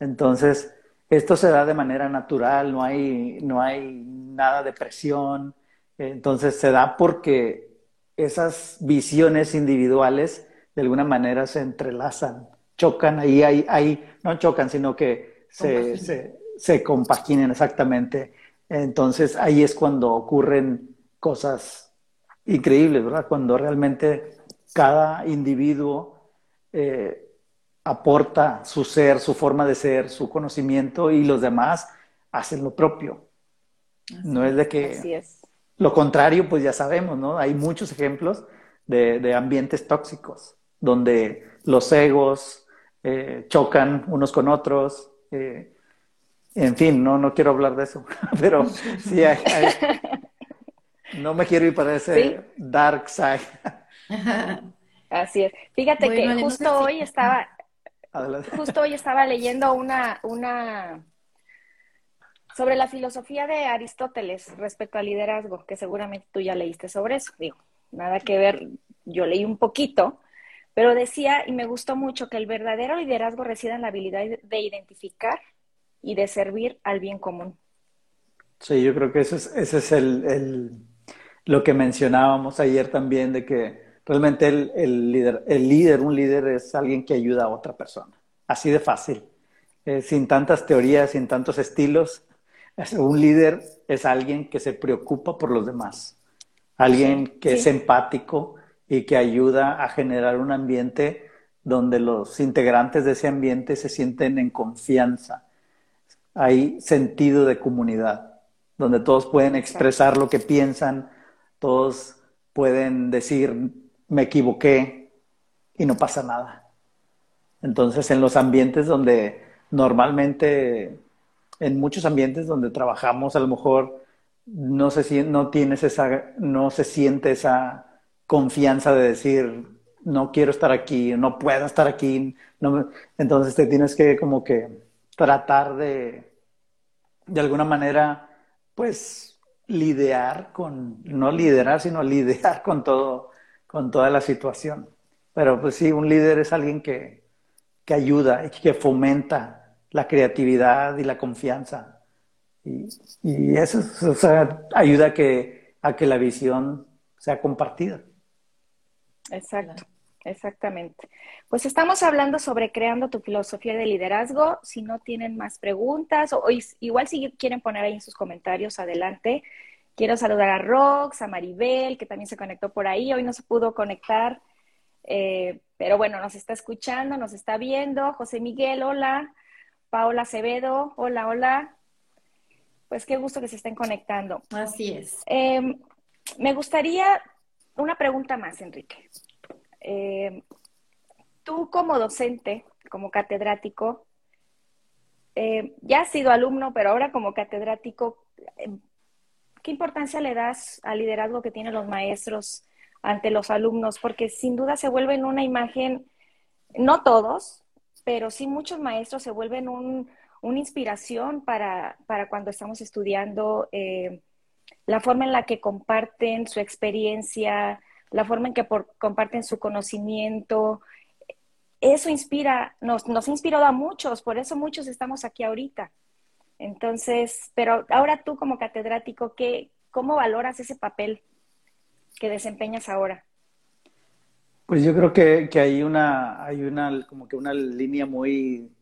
[SPEAKER 3] Entonces, esto se da de manera natural, no hay, no hay nada de presión. Entonces, se da porque esas visiones individuales de alguna manera se entrelazan chocan, ahí hay, hay, no chocan, sino que se, se, se compaginan exactamente. Entonces ahí es cuando ocurren cosas increíbles, ¿verdad? Cuando realmente cada individuo eh, aporta su ser, su forma de ser, su conocimiento y los demás hacen lo propio. no es de que...
[SPEAKER 1] Así es.
[SPEAKER 3] Lo contrario, pues ya sabemos, ¿no? Hay muchos ejemplos de, de ambientes tóxicos, donde los egos, eh, chocan unos con otros. Eh, en fin, no, no quiero hablar de eso, pero sí hay, no me quiero ir para ese dark side.
[SPEAKER 1] Así es. Fíjate que justo hoy estaba, justo hoy estaba leyendo una, una, sobre la filosofía de Aristóteles respecto al liderazgo, que seguramente tú ya leíste sobre eso. Digo, nada que ver, yo leí un poquito, pero decía, y me gustó mucho, que el verdadero liderazgo reside en la habilidad de identificar y de servir al bien común.
[SPEAKER 3] Sí, yo creo que eso es, ese es el, lo que mencionábamos ayer también, de que realmente el, líder, el líder, un líder es alguien que ayuda a otra persona. Así de fácil. Eh, sin tantas teorías, sin tantos estilos. Un líder es alguien que se preocupa por los demás. Alguien que es empático y que ayuda a generar un ambiente donde los integrantes de ese ambiente se sienten en confianza. Hay sentido de comunidad, donde todos pueden expresar lo que piensan, todos pueden decir, me equivoqué y no pasa nada. Entonces, en los ambientes donde normalmente, en muchos ambientes donde trabajamos, a lo mejor no se, no tienes esa, no se siente esa confianza de decir, no quiero estar aquí, no puedo estar aquí. No Entonces te tienes que como que tratar de, de alguna manera, pues, lidiar con, no liderar, sino lidiar con todo, con toda la situación. Pero pues sí, un líder es alguien que, que ayuda y que fomenta la creatividad y la confianza. Y, y eso ayuda a que, a que la visión sea compartida.
[SPEAKER 1] Exacto, exactamente. Pues estamos hablando sobre creando tu filosofía de liderazgo. Si no tienen más preguntas, o, igual si quieren poner ahí en sus comentarios, adelante. Quiero saludar a Rox, a Maribel, que también se conectó por ahí. Hoy no se pudo conectar, eh, pero bueno, nos está escuchando, nos está viendo. José Miguel, hola. Paola Acevedo, hola, hola. Pues qué gusto que se estén conectando.
[SPEAKER 2] Así es.
[SPEAKER 1] Em, me gustaría una pregunta más, Enrique. Eh, tú como docente, como catedrático, eh, ya has sido alumno, pero ahora como catedrático, ¿qué importancia le das al liderazgo que tienen los maestros ante los alumnos? Porque sin duda se vuelven una imagen, no todos, pero sí muchos maestros se vuelven una inspiración para, cuando estamos estudiando, eh, la forma en la que comparten su experiencia, la forma en que comparten su conocimiento. Eso inspira, nos, nos ha inspirado a muchos, por eso muchos estamos aquí ahorita. Entonces, pero ahora tú como catedrático, ¿qué, ¿cómo valoras ese papel que desempeñas ahora?
[SPEAKER 3] Pues yo creo que, que, hay una, hay una, como que una línea muy,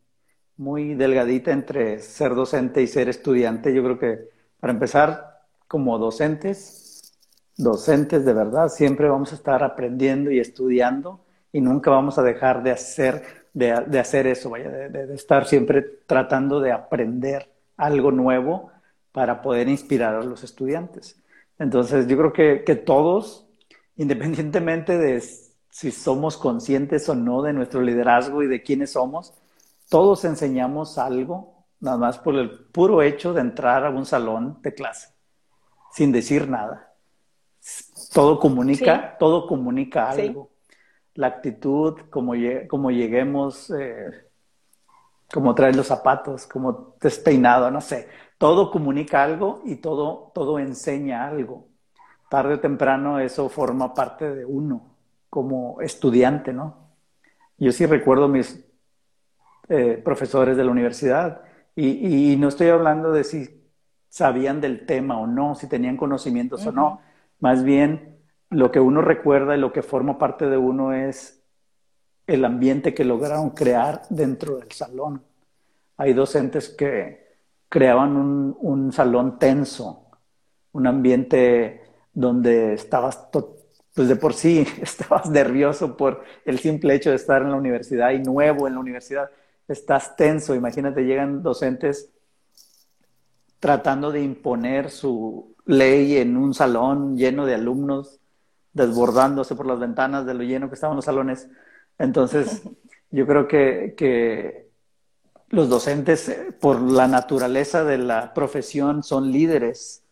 [SPEAKER 3] muy delgadita entre ser docente y ser estudiante. Yo creo que para empezar, como docentes, docentes de verdad, siempre vamos a estar aprendiendo y estudiando y nunca vamos a dejar de hacer, de, de hacer eso, vaya, de, de estar siempre tratando de aprender algo nuevo para poder inspirar a los estudiantes. Entonces, yo creo que, que todos, independientemente de si somos conscientes o no de nuestro liderazgo y de quiénes somos, todos enseñamos algo, nada más por el puro hecho de entrar a un salón de clase, sin decir nada. Todo comunica, todo comunica algo. La actitud, como, como lleguemos, eh, como traes los zapatos, como despeinado, no sé. Todo comunica algo y todo, todo enseña algo. Tarde o temprano eso forma parte de uno como estudiante, ¿no? Yo sí recuerdo mis eh, profesores de la universidad y, no estoy hablando de si sabían del tema o no, si tenían conocimientos o no. Más bien, lo que uno recuerda y lo que forma parte de uno es el ambiente que lograron crear dentro del salón. Hay docentes que creaban un, salón tenso, un ambiente donde estabas, pues de por sí estabas nervioso por el simple hecho de estar en la universidad y nuevo en la universidad. Estás tenso, imagínate, llegan docentes tratando de imponer su ley en un salón lleno de alumnos, desbordándose por las ventanas de lo lleno que estaban los salones. Entonces, yo creo que, los docentes, eh, por la naturaleza de la profesión, son líderes,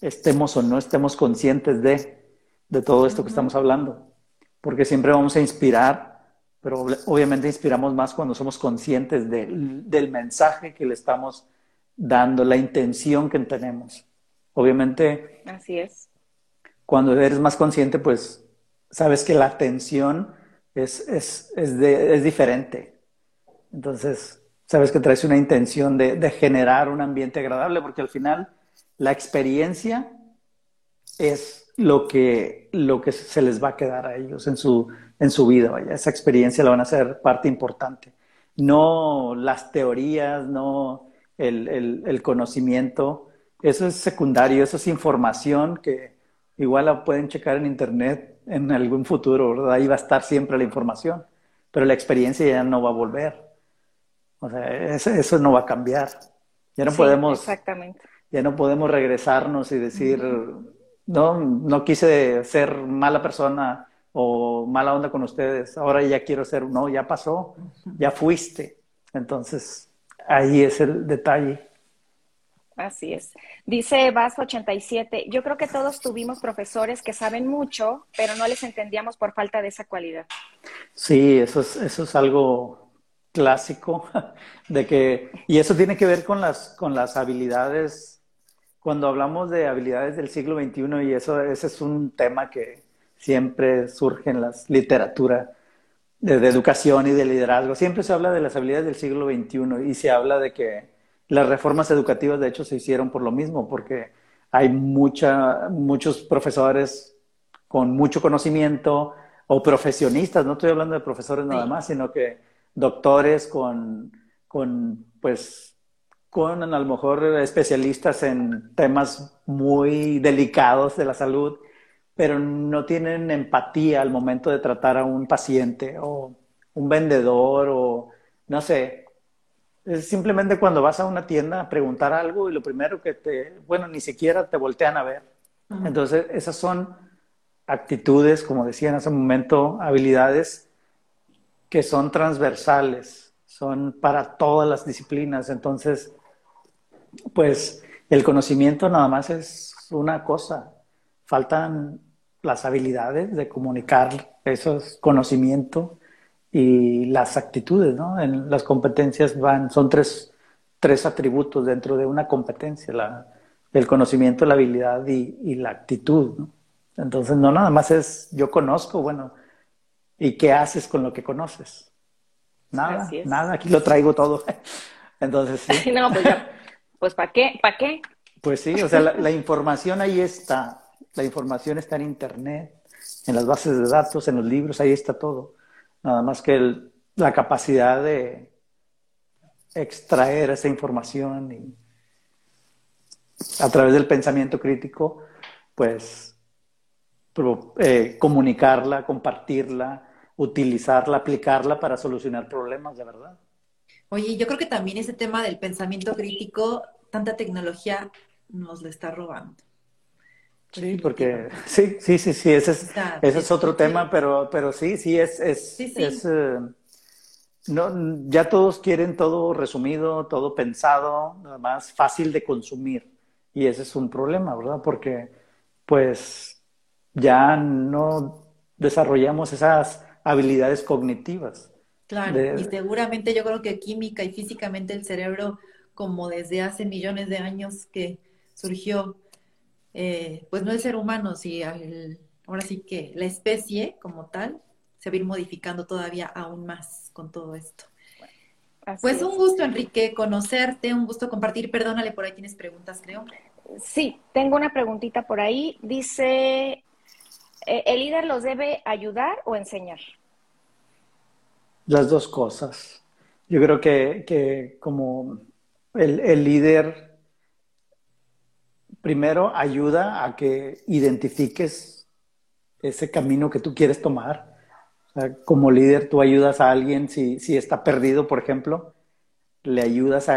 [SPEAKER 3] estemos o no estemos conscientes de, de todo esto que estamos hablando, porque siempre vamos a inspirar, pero obviamente inspiramos más cuando somos conscientes del mensaje que le estamos dando la intención que tenemos. Obviamente.
[SPEAKER 1] Así es.
[SPEAKER 3] Cuando eres más consciente, pues sabes que la atención es, es, es, de, es diferente. Entonces, sabes que traes una intención de, de, generar un ambiente agradable, porque al final la experiencia es lo que, lo que se les va a quedar a ellos en su, en su vida. Vaya. Esa experiencia la van a ser parte importante. No las teorías, no el, el, el conocimiento. Eso es secundario, eso es información que igual la pueden checar en internet en algún futuro, ¿verdad? Ahí va a estar siempre la información, pero la experiencia ya no va a volver. O sea, eso, no va a cambiar. Ya no
[SPEAKER 1] sí,
[SPEAKER 3] podemos.
[SPEAKER 1] Exactamente.
[SPEAKER 3] Ya no podemos regresarnos y decir, no, no quise ser mala persona o mala onda con ustedes. Ahora ya quiero ser, no, ya pasó, ya fuiste. Entonces, ahí es el detalle.
[SPEAKER 1] Así es. Dice Vas87, yo creo que todos tuvimos profesores que saben mucho, pero no les entendíamos por falta de esa cualidad.
[SPEAKER 3] Sí, eso es, eso es algo clásico de que, y eso tiene que ver con las, con las habilidades, cuando hablamos de habilidades del siglo XXI, y eso, ese es un tema que siempre surge en las literatura de, de educación y de liderazgo, siempre se habla de las habilidades del siglo XXI y se habla de que las reformas educativas, de hecho, se hicieron por lo mismo, porque hay mucha, muchos profesores con mucho conocimiento o profesionistas, no estoy hablando de profesores nada más, sino que doctores con, con, pues, con a lo mejor especialistas en temas muy delicados de la salud, pero no tienen empatía al momento de tratar a un paciente o un vendedor o, no sé, es simplemente cuando vas a una tienda a preguntar algo y lo primero que te, bueno, ni siquiera te voltean a ver. Entonces, esas son actitudes, como decía en ese momento, habilidades que son transversales, son para todas las disciplinas. Entonces, pues el conocimiento nada más es una cosa. Faltan las habilidades de comunicar esos conocimientos y las actitudes, ¿no? En las competencias van, son tres, tres atributos dentro de una competencia, la, el conocimiento, la habilidad y, y, la actitud, ¿no? Entonces, no nada más es yo conozco, bueno, ¿y qué haces con lo que conoces? Nada, nada, aquí lo traigo todo. Entonces, sí.
[SPEAKER 1] no, pues ya, pues ¿para qué? ¿Para qué?
[SPEAKER 3] Pues sí, o sea, la, la información ahí está, la información está en Internet, en las bases de datos, en los libros, ahí está todo. Nada más que la capacidad de extraer esa información y a través del pensamiento crítico, pues eh, comunicarla, compartirla, utilizarla, aplicarla para solucionar problemas de verdad.
[SPEAKER 2] Oye, yo creo que también ese tema del pensamiento crítico, tanta tecnología nos lo está robando.
[SPEAKER 3] Sí, porque sí, sí, sí, sí, ese es, ese es otro tema, pero, pero sí, sí, es, es,
[SPEAKER 2] Sí, sí.
[SPEAKER 3] es eh, no, ya todos quieren todo resumido, todo pensado, nada más fácil de consumir. Y ese es un problema, ¿verdad? Porque pues ya no desarrollamos esas habilidades cognitivas.
[SPEAKER 2] Claro,
[SPEAKER 3] De-
[SPEAKER 2] y seguramente yo creo que química y físicamente el cerebro, como desde hace millones de años que surgió, eh, pues no el ser humano, el- ahora sí que la especie como tal se va a ir modificando todavía aún más con todo esto.
[SPEAKER 1] Así
[SPEAKER 2] Pues
[SPEAKER 1] es.
[SPEAKER 2] un gusto, Enrique, conocerte, un gusto compartir. Perdónale, por ahí tienes preguntas, creo.
[SPEAKER 1] Sí, tengo una preguntita por ahí. Dice, eh, ¿el líder los debe ayudar o enseñar?
[SPEAKER 3] Las dos cosas. Yo creo que, que como el, el líder primero ayuda a que identifiques ese camino que tú quieres tomar. Como líder tú ayudas a alguien si, si está perdido, por ejemplo, le ayudas a,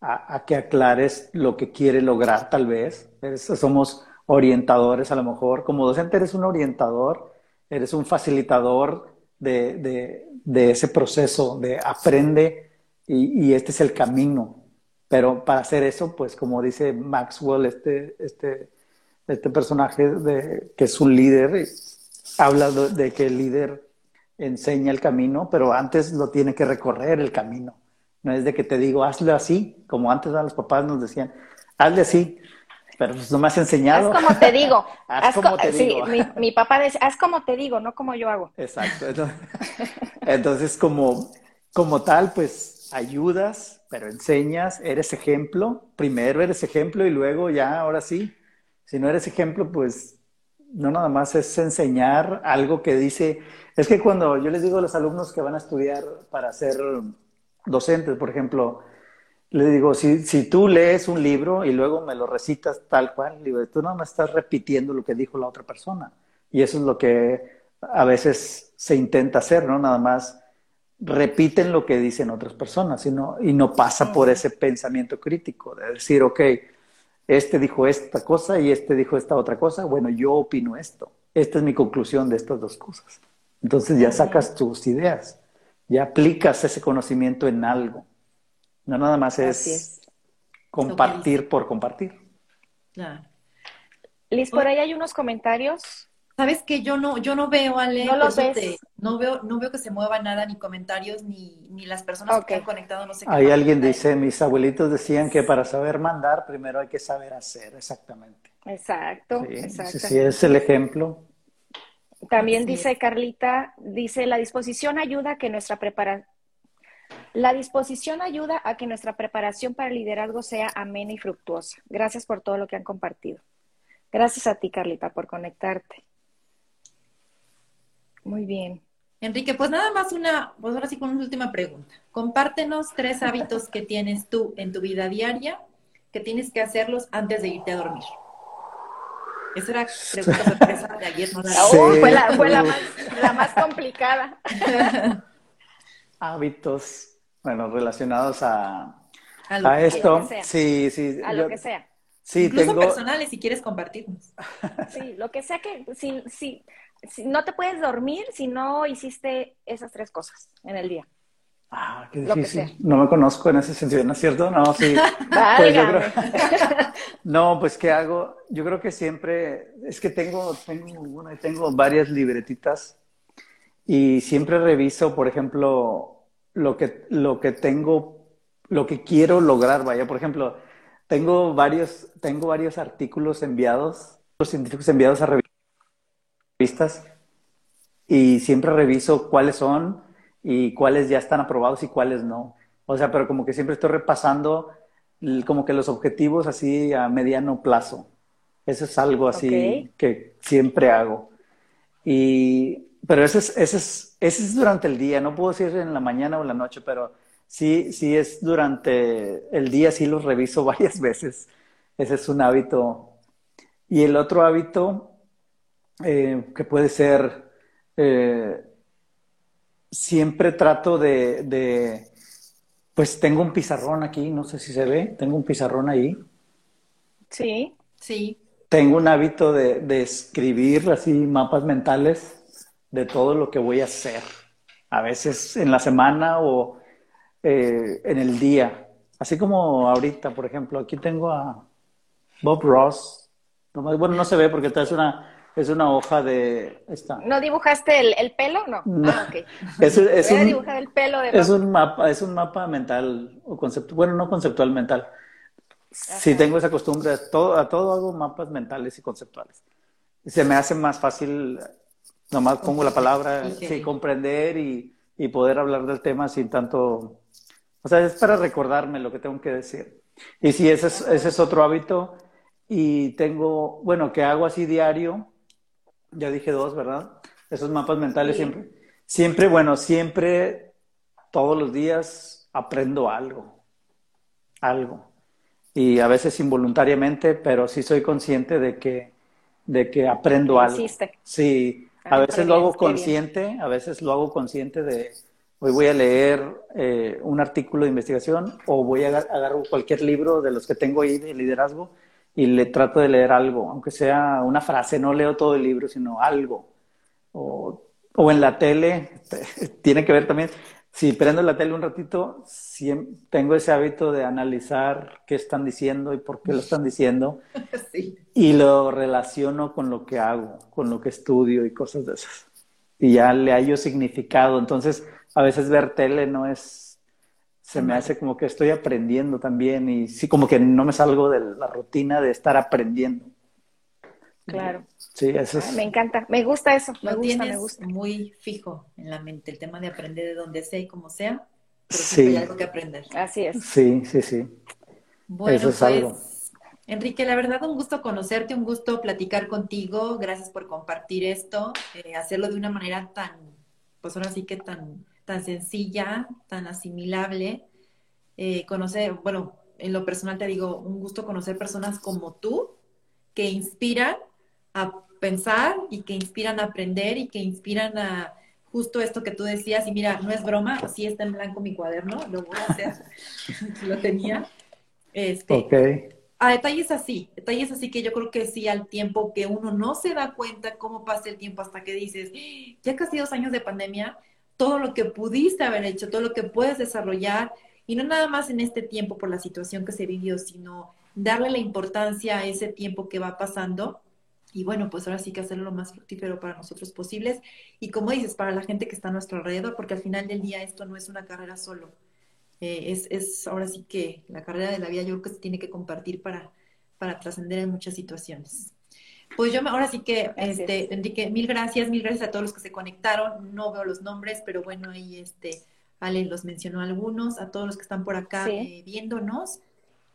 [SPEAKER 3] a- a- que aclares lo que quiere lograr tal vez. Eres- somos orientadores a lo mejor. Como docente eres un orientador, eres un facilitador de, de- de ese proceso de aprende y, y este es el camino. Pero para hacer eso, pues como dice Maxwell, este, este, este personaje de, que es un líder, habla de, que el líder enseña el camino, pero antes lo tiene que recorrer el camino. No es de que te digo, hazlo así, como antes a los papás nos decían, hazle así, pero pues no me has enseñado.
[SPEAKER 1] Haz como te digo. haz, como te digo. Mi, papá decía, haz como te digo, no como yo hago.
[SPEAKER 3] Exacto. Entonces, como, como tal, pues ayudas, pero enseñas, eres ejemplo. Primero eres ejemplo y luego ya, ahora sí. Si no eres ejemplo, pues no nada más es enseñar algo que dice. Es que cuando yo les digo a los alumnos que van a estudiar para ser docentes, por ejemplo, le digo, si, si tú lees un libro y luego me lo recitas tal cual, tú no me estás repitiendo lo que dijo la otra persona. Y eso es lo que a veces se intenta hacer, ¿no? Nada más repiten lo que dicen otras personas y no, y no pasa por ese pensamiento crítico de decir, ok, este dijo esta cosa y este dijo esta otra cosa, bueno, yo opino esto. Esta es mi conclusión de estas dos cosas. Entonces ya sacas tus ideas, ya aplicas ese conocimiento en algo. No nada más es, compartir por compartir.
[SPEAKER 1] Claro. Liz, por ahí hay unos comentarios.
[SPEAKER 2] Sabes que yo no, yo no veo, Ale,
[SPEAKER 1] no los ves.
[SPEAKER 2] no veo, no veo que se mueva nada, ni comentarios, ni, ni las personas que han conectado, no sé
[SPEAKER 3] qué. Ahí alguien dice, mis abuelitos decían que para saber mandar, primero hay que saber hacer, exactamente.
[SPEAKER 1] Exacto, exacto.
[SPEAKER 3] Sí, es el ejemplo.
[SPEAKER 1] También dice Carlita, dice, la disposición ayuda a que nuestra preparación la disposición ayuda a que nuestra preparación para el liderazgo sea amena y fructuosa. Gracias por todo lo que han compartido. Gracias a ti, Carlita, por conectarte. Muy bien.
[SPEAKER 2] Enrique, pues nada más una, pues ahora sí con una última pregunta. Compártenos tres hábitos que tienes tú en tu vida diaria que tienes que hacerlos antes de irte a dormir. Esa era pregunta sorpresa de ayer, ¿no?
[SPEAKER 1] fue, la, fue la, más, la más complicada.
[SPEAKER 3] hábitos bueno, relacionados a, a, esto. Sí, sí.
[SPEAKER 1] A lo que sea.
[SPEAKER 3] Sí,
[SPEAKER 2] Incluso personales, si quieres compartirnos.
[SPEAKER 1] Sí, lo que sea que, si, si, no te puedes dormir si no hiciste esas tres cosas en el día.
[SPEAKER 3] Ah, qué difícil. No me conozco en ese sentido, ¿no es cierto? No, sí. pues yo creo... no, pues ¿qué hago? Yo creo que siempre, es que tengo, tengo, bueno, tengo varias libretitas y siempre reviso, por ejemplo, lo que, lo que tengo, lo que quiero lograr, vaya, por ejemplo, tengo varios, tengo varios artículos enviados, los científicos enviados a revistas y siempre reviso cuáles son y cuáles ya están aprobados y cuáles no. O sea, pero como que siempre estoy repasando como que los objetivos así a mediano plazo. Eso es algo así que siempre hago. Y pero ese es, ese, es, ese es durante el día, no puedo decir en la mañana o en la noche, pero sí, sí es durante el día, sí los reviso varias veces. Ese es un hábito. Y el otro hábito, eh, que puede ser, eh, siempre trato de, de, pues tengo un pizarrón aquí, no sé si se ve, tengo un pizarrón ahí.
[SPEAKER 1] Sí, sí.
[SPEAKER 3] Tengo un hábito de, de escribir así mapas mentales de todo lo que voy a hacer, a veces en la semana o eh, en el día. Así como ahorita, por ejemplo, aquí tengo a Bob Ross. Bueno, no se ve porque es una, es una hoja de... Esta.
[SPEAKER 1] ¿No dibujaste el, pelo? No. Ah,
[SPEAKER 3] es, es un,
[SPEAKER 1] el pelo de
[SPEAKER 3] es un mapa, es un mapa mental o concepto, bueno, no conceptual mental. Si tengo esa costumbre, a todo, a todo hago mapas mentales y conceptuales. Se me hace más fácil Nomás pongo la palabra, sí, comprender y, y, poder hablar del tema sin tanto... O sea, es para recordarme lo que tengo que decir. Y sí, ese es, ese es otro hábito. Y tengo, bueno, que hago así diario. Ya dije dos, ¿verdad? Esos mapas mentales siempre. Siempre, bueno, siempre, todos los días aprendo algo. Algo. Y a veces involuntariamente, pero sí soy consciente de que, de que aprendo algo. Sí, a veces lo hago consciente, a veces lo hago consciente de, hoy voy a leer eh, un artículo de investigación o voy a agarrar cualquier libro de los que tengo ahí de liderazgo y le trato de leer algo, aunque sea una frase, no leo todo el libro, sino algo. O, o en la tele, tiene que ver también, si prendo la tele un ratito, tengo ese hábito de analizar qué están diciendo y por qué lo están diciendo. Y lo relaciono con lo que hago, con lo que estudio y cosas de esas. Y ya le hallo significado. Entonces, a veces ver tele no es, se me hace como que estoy aprendiendo también y sí, como que no me salgo de la rutina de estar aprendiendo.
[SPEAKER 1] Claro.
[SPEAKER 3] Sí, eso es.
[SPEAKER 1] Me encanta, me gusta eso, me
[SPEAKER 2] Lo
[SPEAKER 1] gusta,
[SPEAKER 2] tienes
[SPEAKER 1] me gusta.
[SPEAKER 2] muy fijo en la mente, el tema de aprender de donde sea y como sea, pero
[SPEAKER 3] Sí.
[SPEAKER 2] siempre hay algo que aprender.
[SPEAKER 1] Así es.
[SPEAKER 3] Sí, sí, sí.
[SPEAKER 2] Bueno,
[SPEAKER 3] Eso es
[SPEAKER 2] pues,
[SPEAKER 3] algo.
[SPEAKER 2] Enrique, la verdad, un gusto conocerte, un gusto platicar contigo. Gracias por compartir esto, eh, hacerlo de una manera tan, pues ahora sí que tan, tan sencilla, tan asimilable. Eh, conocer, bueno, en lo personal te digo, un gusto conocer personas como tú que inspiran a pensar y que inspiran a aprender y que inspiran a justo esto que tú decías. Y mira, no es broma, así está en blanco mi cuaderno, lo voy a hacer, lo tenía. Este,
[SPEAKER 3] Ok.
[SPEAKER 2] a detalles así, detalles así que yo creo que sí al tiempo que uno no se da cuenta cómo pasa el tiempo hasta que dices, ya casi dos años de pandemia, todo lo que pudiste haber hecho, todo lo que puedes desarrollar, y no nada más en este tiempo por la situación que se vivió, sino darle la importancia a ese tiempo que va pasando. Y bueno, pues ahora sí que hacerlo lo más fructífero para nosotros posibles. Y como dices, para la gente que está a nuestro alrededor, porque al final del día esto no es una carrera solo. Eh, es, es ahora sí que la carrera de la vida yo creo que se tiene que compartir para, para trascender en muchas situaciones. Pues yo me- ahora sí que, este, Enrique, mil gracias, mil gracias a todos los que se conectaron. No veo los nombres, pero bueno, ahí este, Ale los mencionó algunos, a todos los que están por acá
[SPEAKER 1] Sí.
[SPEAKER 2] eh, viéndonos.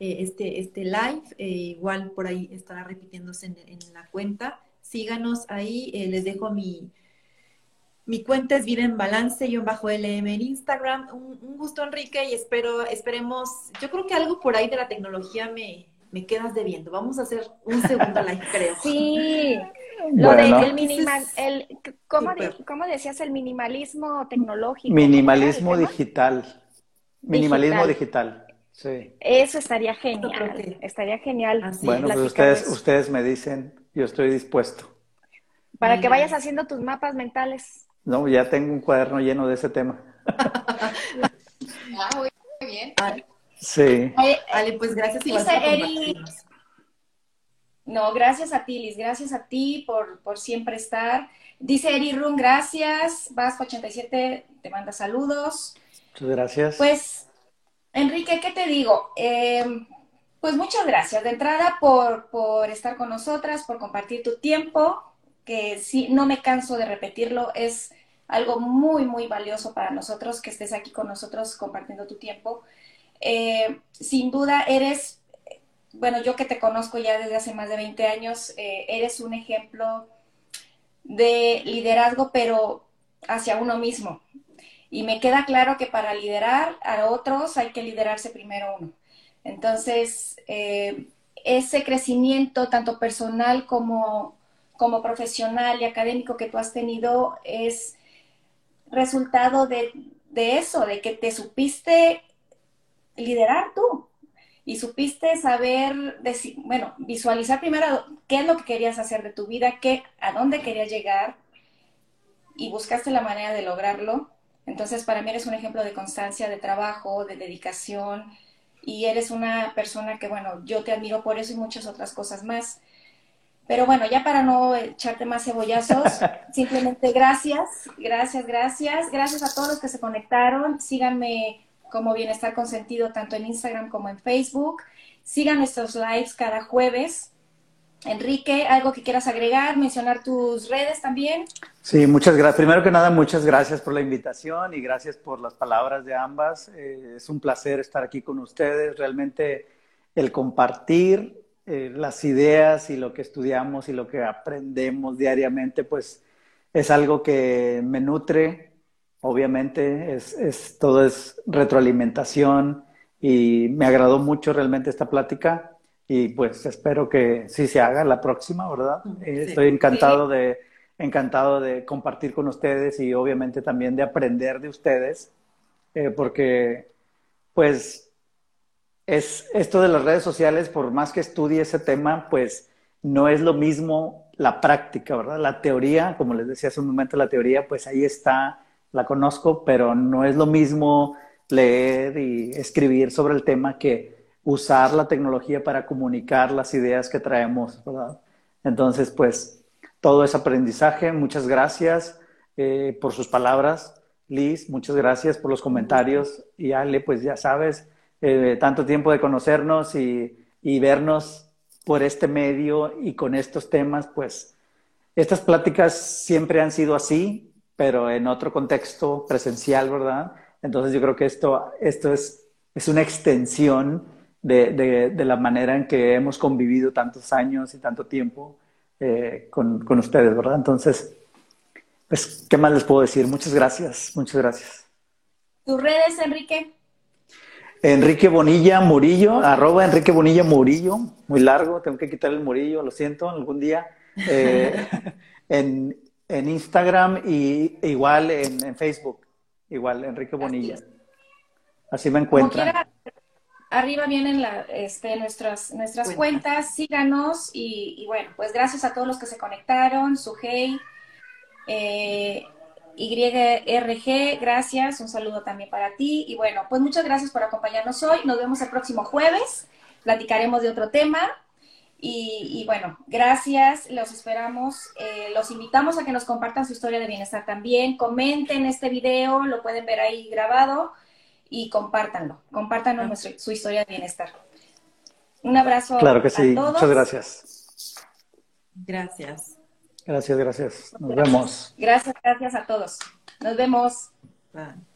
[SPEAKER 2] eh, este, este live, eh, igual por ahí estará repitiéndose en, en la cuenta. Síganos ahí, les dejo mi, mi cuenta es Vida en Balance, yo bajo LM en Instagram. Un, un gusto, Enrique, y espero, esperemos, yo creo que algo por ahí de la tecnología me, me quedas debiendo. Vamos a hacer un segundo live, creo.
[SPEAKER 1] Sí, lo
[SPEAKER 3] Bueno.
[SPEAKER 1] de el minimal, el, ¿cómo, de- cómo decías el minimalismo tecnológico?
[SPEAKER 3] Minimalismo digital. Minimalismo digital. Sí.
[SPEAKER 1] Eso estaría genial,
[SPEAKER 2] que-
[SPEAKER 1] estaría genial.
[SPEAKER 2] Así
[SPEAKER 3] Bueno, pues ustedes,
[SPEAKER 1] eso.
[SPEAKER 3] ustedes me dicen, yo estoy dispuesto.
[SPEAKER 1] Para que vayas haciendo tus mapas mentales.
[SPEAKER 3] No, ya tengo un cuaderno lleno de ese tema.
[SPEAKER 1] Ah, muy bien.
[SPEAKER 2] Ah,
[SPEAKER 3] Sí.
[SPEAKER 2] Ale, pues gracias igual
[SPEAKER 1] Dice
[SPEAKER 2] por.
[SPEAKER 1] No, gracias a ti, Liz, gracias a ti por, por siempre estar. Dice Eri Run, gracias. Vasco87 te manda saludos.
[SPEAKER 3] Muchas gracias.
[SPEAKER 1] Pues, Enrique, ¿qué te digo? Eh, pues muchas gracias de entrada por, por estar con nosotras, por compartir tu tiempo, que sí, no me canso de repetirlo, es algo muy, muy valioso para nosotros que estés aquí con nosotros compartiendo tu tiempo. Eh, sin duda eres, bueno, yo que te conozco ya desde hace más de 20 años, eh, eres un ejemplo de liderazgo, pero hacia uno mismo. Y me queda claro que para liderar a otros hay que liderarse primero uno. Entonces, eh, ese crecimiento, tanto personal como, como profesional y académico que tú has tenido, es resultado de, de eso, de que te supiste liderar tú y supiste saber, decir, bueno, visualizar primero qué es lo que querías hacer de tu vida, qué, a dónde querías llegar y buscaste la manera de lograrlo. Entonces, para mí eres un ejemplo de constancia, de trabajo, de dedicación y eres una persona que, bueno, yo te admiro por eso y muchas otras cosas más. Pero bueno, ya para no echarte más cebollazos, simplemente gracias, gracias, gracias. Gracias a todos los que se conectaron. Síganme como Bienestar Consentido tanto en Instagram como en Facebook. Sigan nuestros lives cada jueves. Enrique, ¿algo que quieras agregar? ¿Mencionar tus redes también?
[SPEAKER 3] Sí, muchas gracias. Primero que nada, muchas gracias por la invitación y gracias por las palabras de ambas. Eh, es un placer estar aquí con ustedes. Realmente el compartir eh, las ideas y lo que estudiamos y lo que aprendemos diariamente, pues es algo que me nutre. Obviamente, es, es todo es retroalimentación y me agradó mucho realmente esta plática y pues espero que sí se haga la próxima, ¿verdad? Eh,
[SPEAKER 2] Sí.
[SPEAKER 3] Estoy encantado de encantado de compartir con ustedes y obviamente también de aprender de ustedes, eh, porque pues es esto de las redes sociales, por más que estudie ese tema, pues no es lo mismo la práctica, ¿verdad? La teoría, como les decía hace un momento, la teoría, pues ahí está, la conozco, pero no es lo mismo leer y escribir sobre el tema que usar la tecnología para comunicar las ideas que traemos. Entonces, pues todo es aprendizaje. Muchas gracias eh, por sus palabras. Liz, muchas gracias por los comentarios. Y Ale, pues ya sabes, eh, tanto tiempo de conocernos y, y, vernos por este medio y con estos temas, pues estas pláticas siempre han sido así, pero en otro contexto presencial, ¿verdad? Entonces yo creo que esto, esto es, es una extensión de, de, de la manera en que hemos convivido tantos años y tanto tiempo eh, con, con ustedes, ¿verdad? Entonces, pues, ¿qué más les puedo decir? Muchas gracias, muchas gracias.
[SPEAKER 1] ¿Tus redes, Enrique?
[SPEAKER 3] Enrique Bonilla Murillo, arroba Enrique Bonilla Murillo, muy largo, tengo que quitar el Murillo, lo siento, algún día. Eh, en, en, Instagram y igual en, en, Facebook, igual Enrique Bonilla. Así me encuentran.
[SPEAKER 1] arriba vienen la, este, nuestras, nuestras cuentas, síganos y, y, bueno, pues gracias a todos los que se conectaron, Sujei, eh, YRG, gracias, un saludo también para ti. Y bueno, pues muchas gracias por acompañarnos hoy. Nos vemos el próximo jueves, platicaremos de otro tema. Y, y bueno, gracias, los esperamos. Eh, los invitamos a que nos compartan su historia de bienestar también. Comenten este video, lo pueden ver ahí grabado y compártanlo. Compártanos nuestra, su historia de bienestar. Un abrazo.
[SPEAKER 3] Claro que sí, muchas gracias.
[SPEAKER 2] Gracias.
[SPEAKER 3] Gracias, gracias. Nos vemos.
[SPEAKER 1] Gracias, gracias a todos. Nos vemos.
[SPEAKER 2] Bye.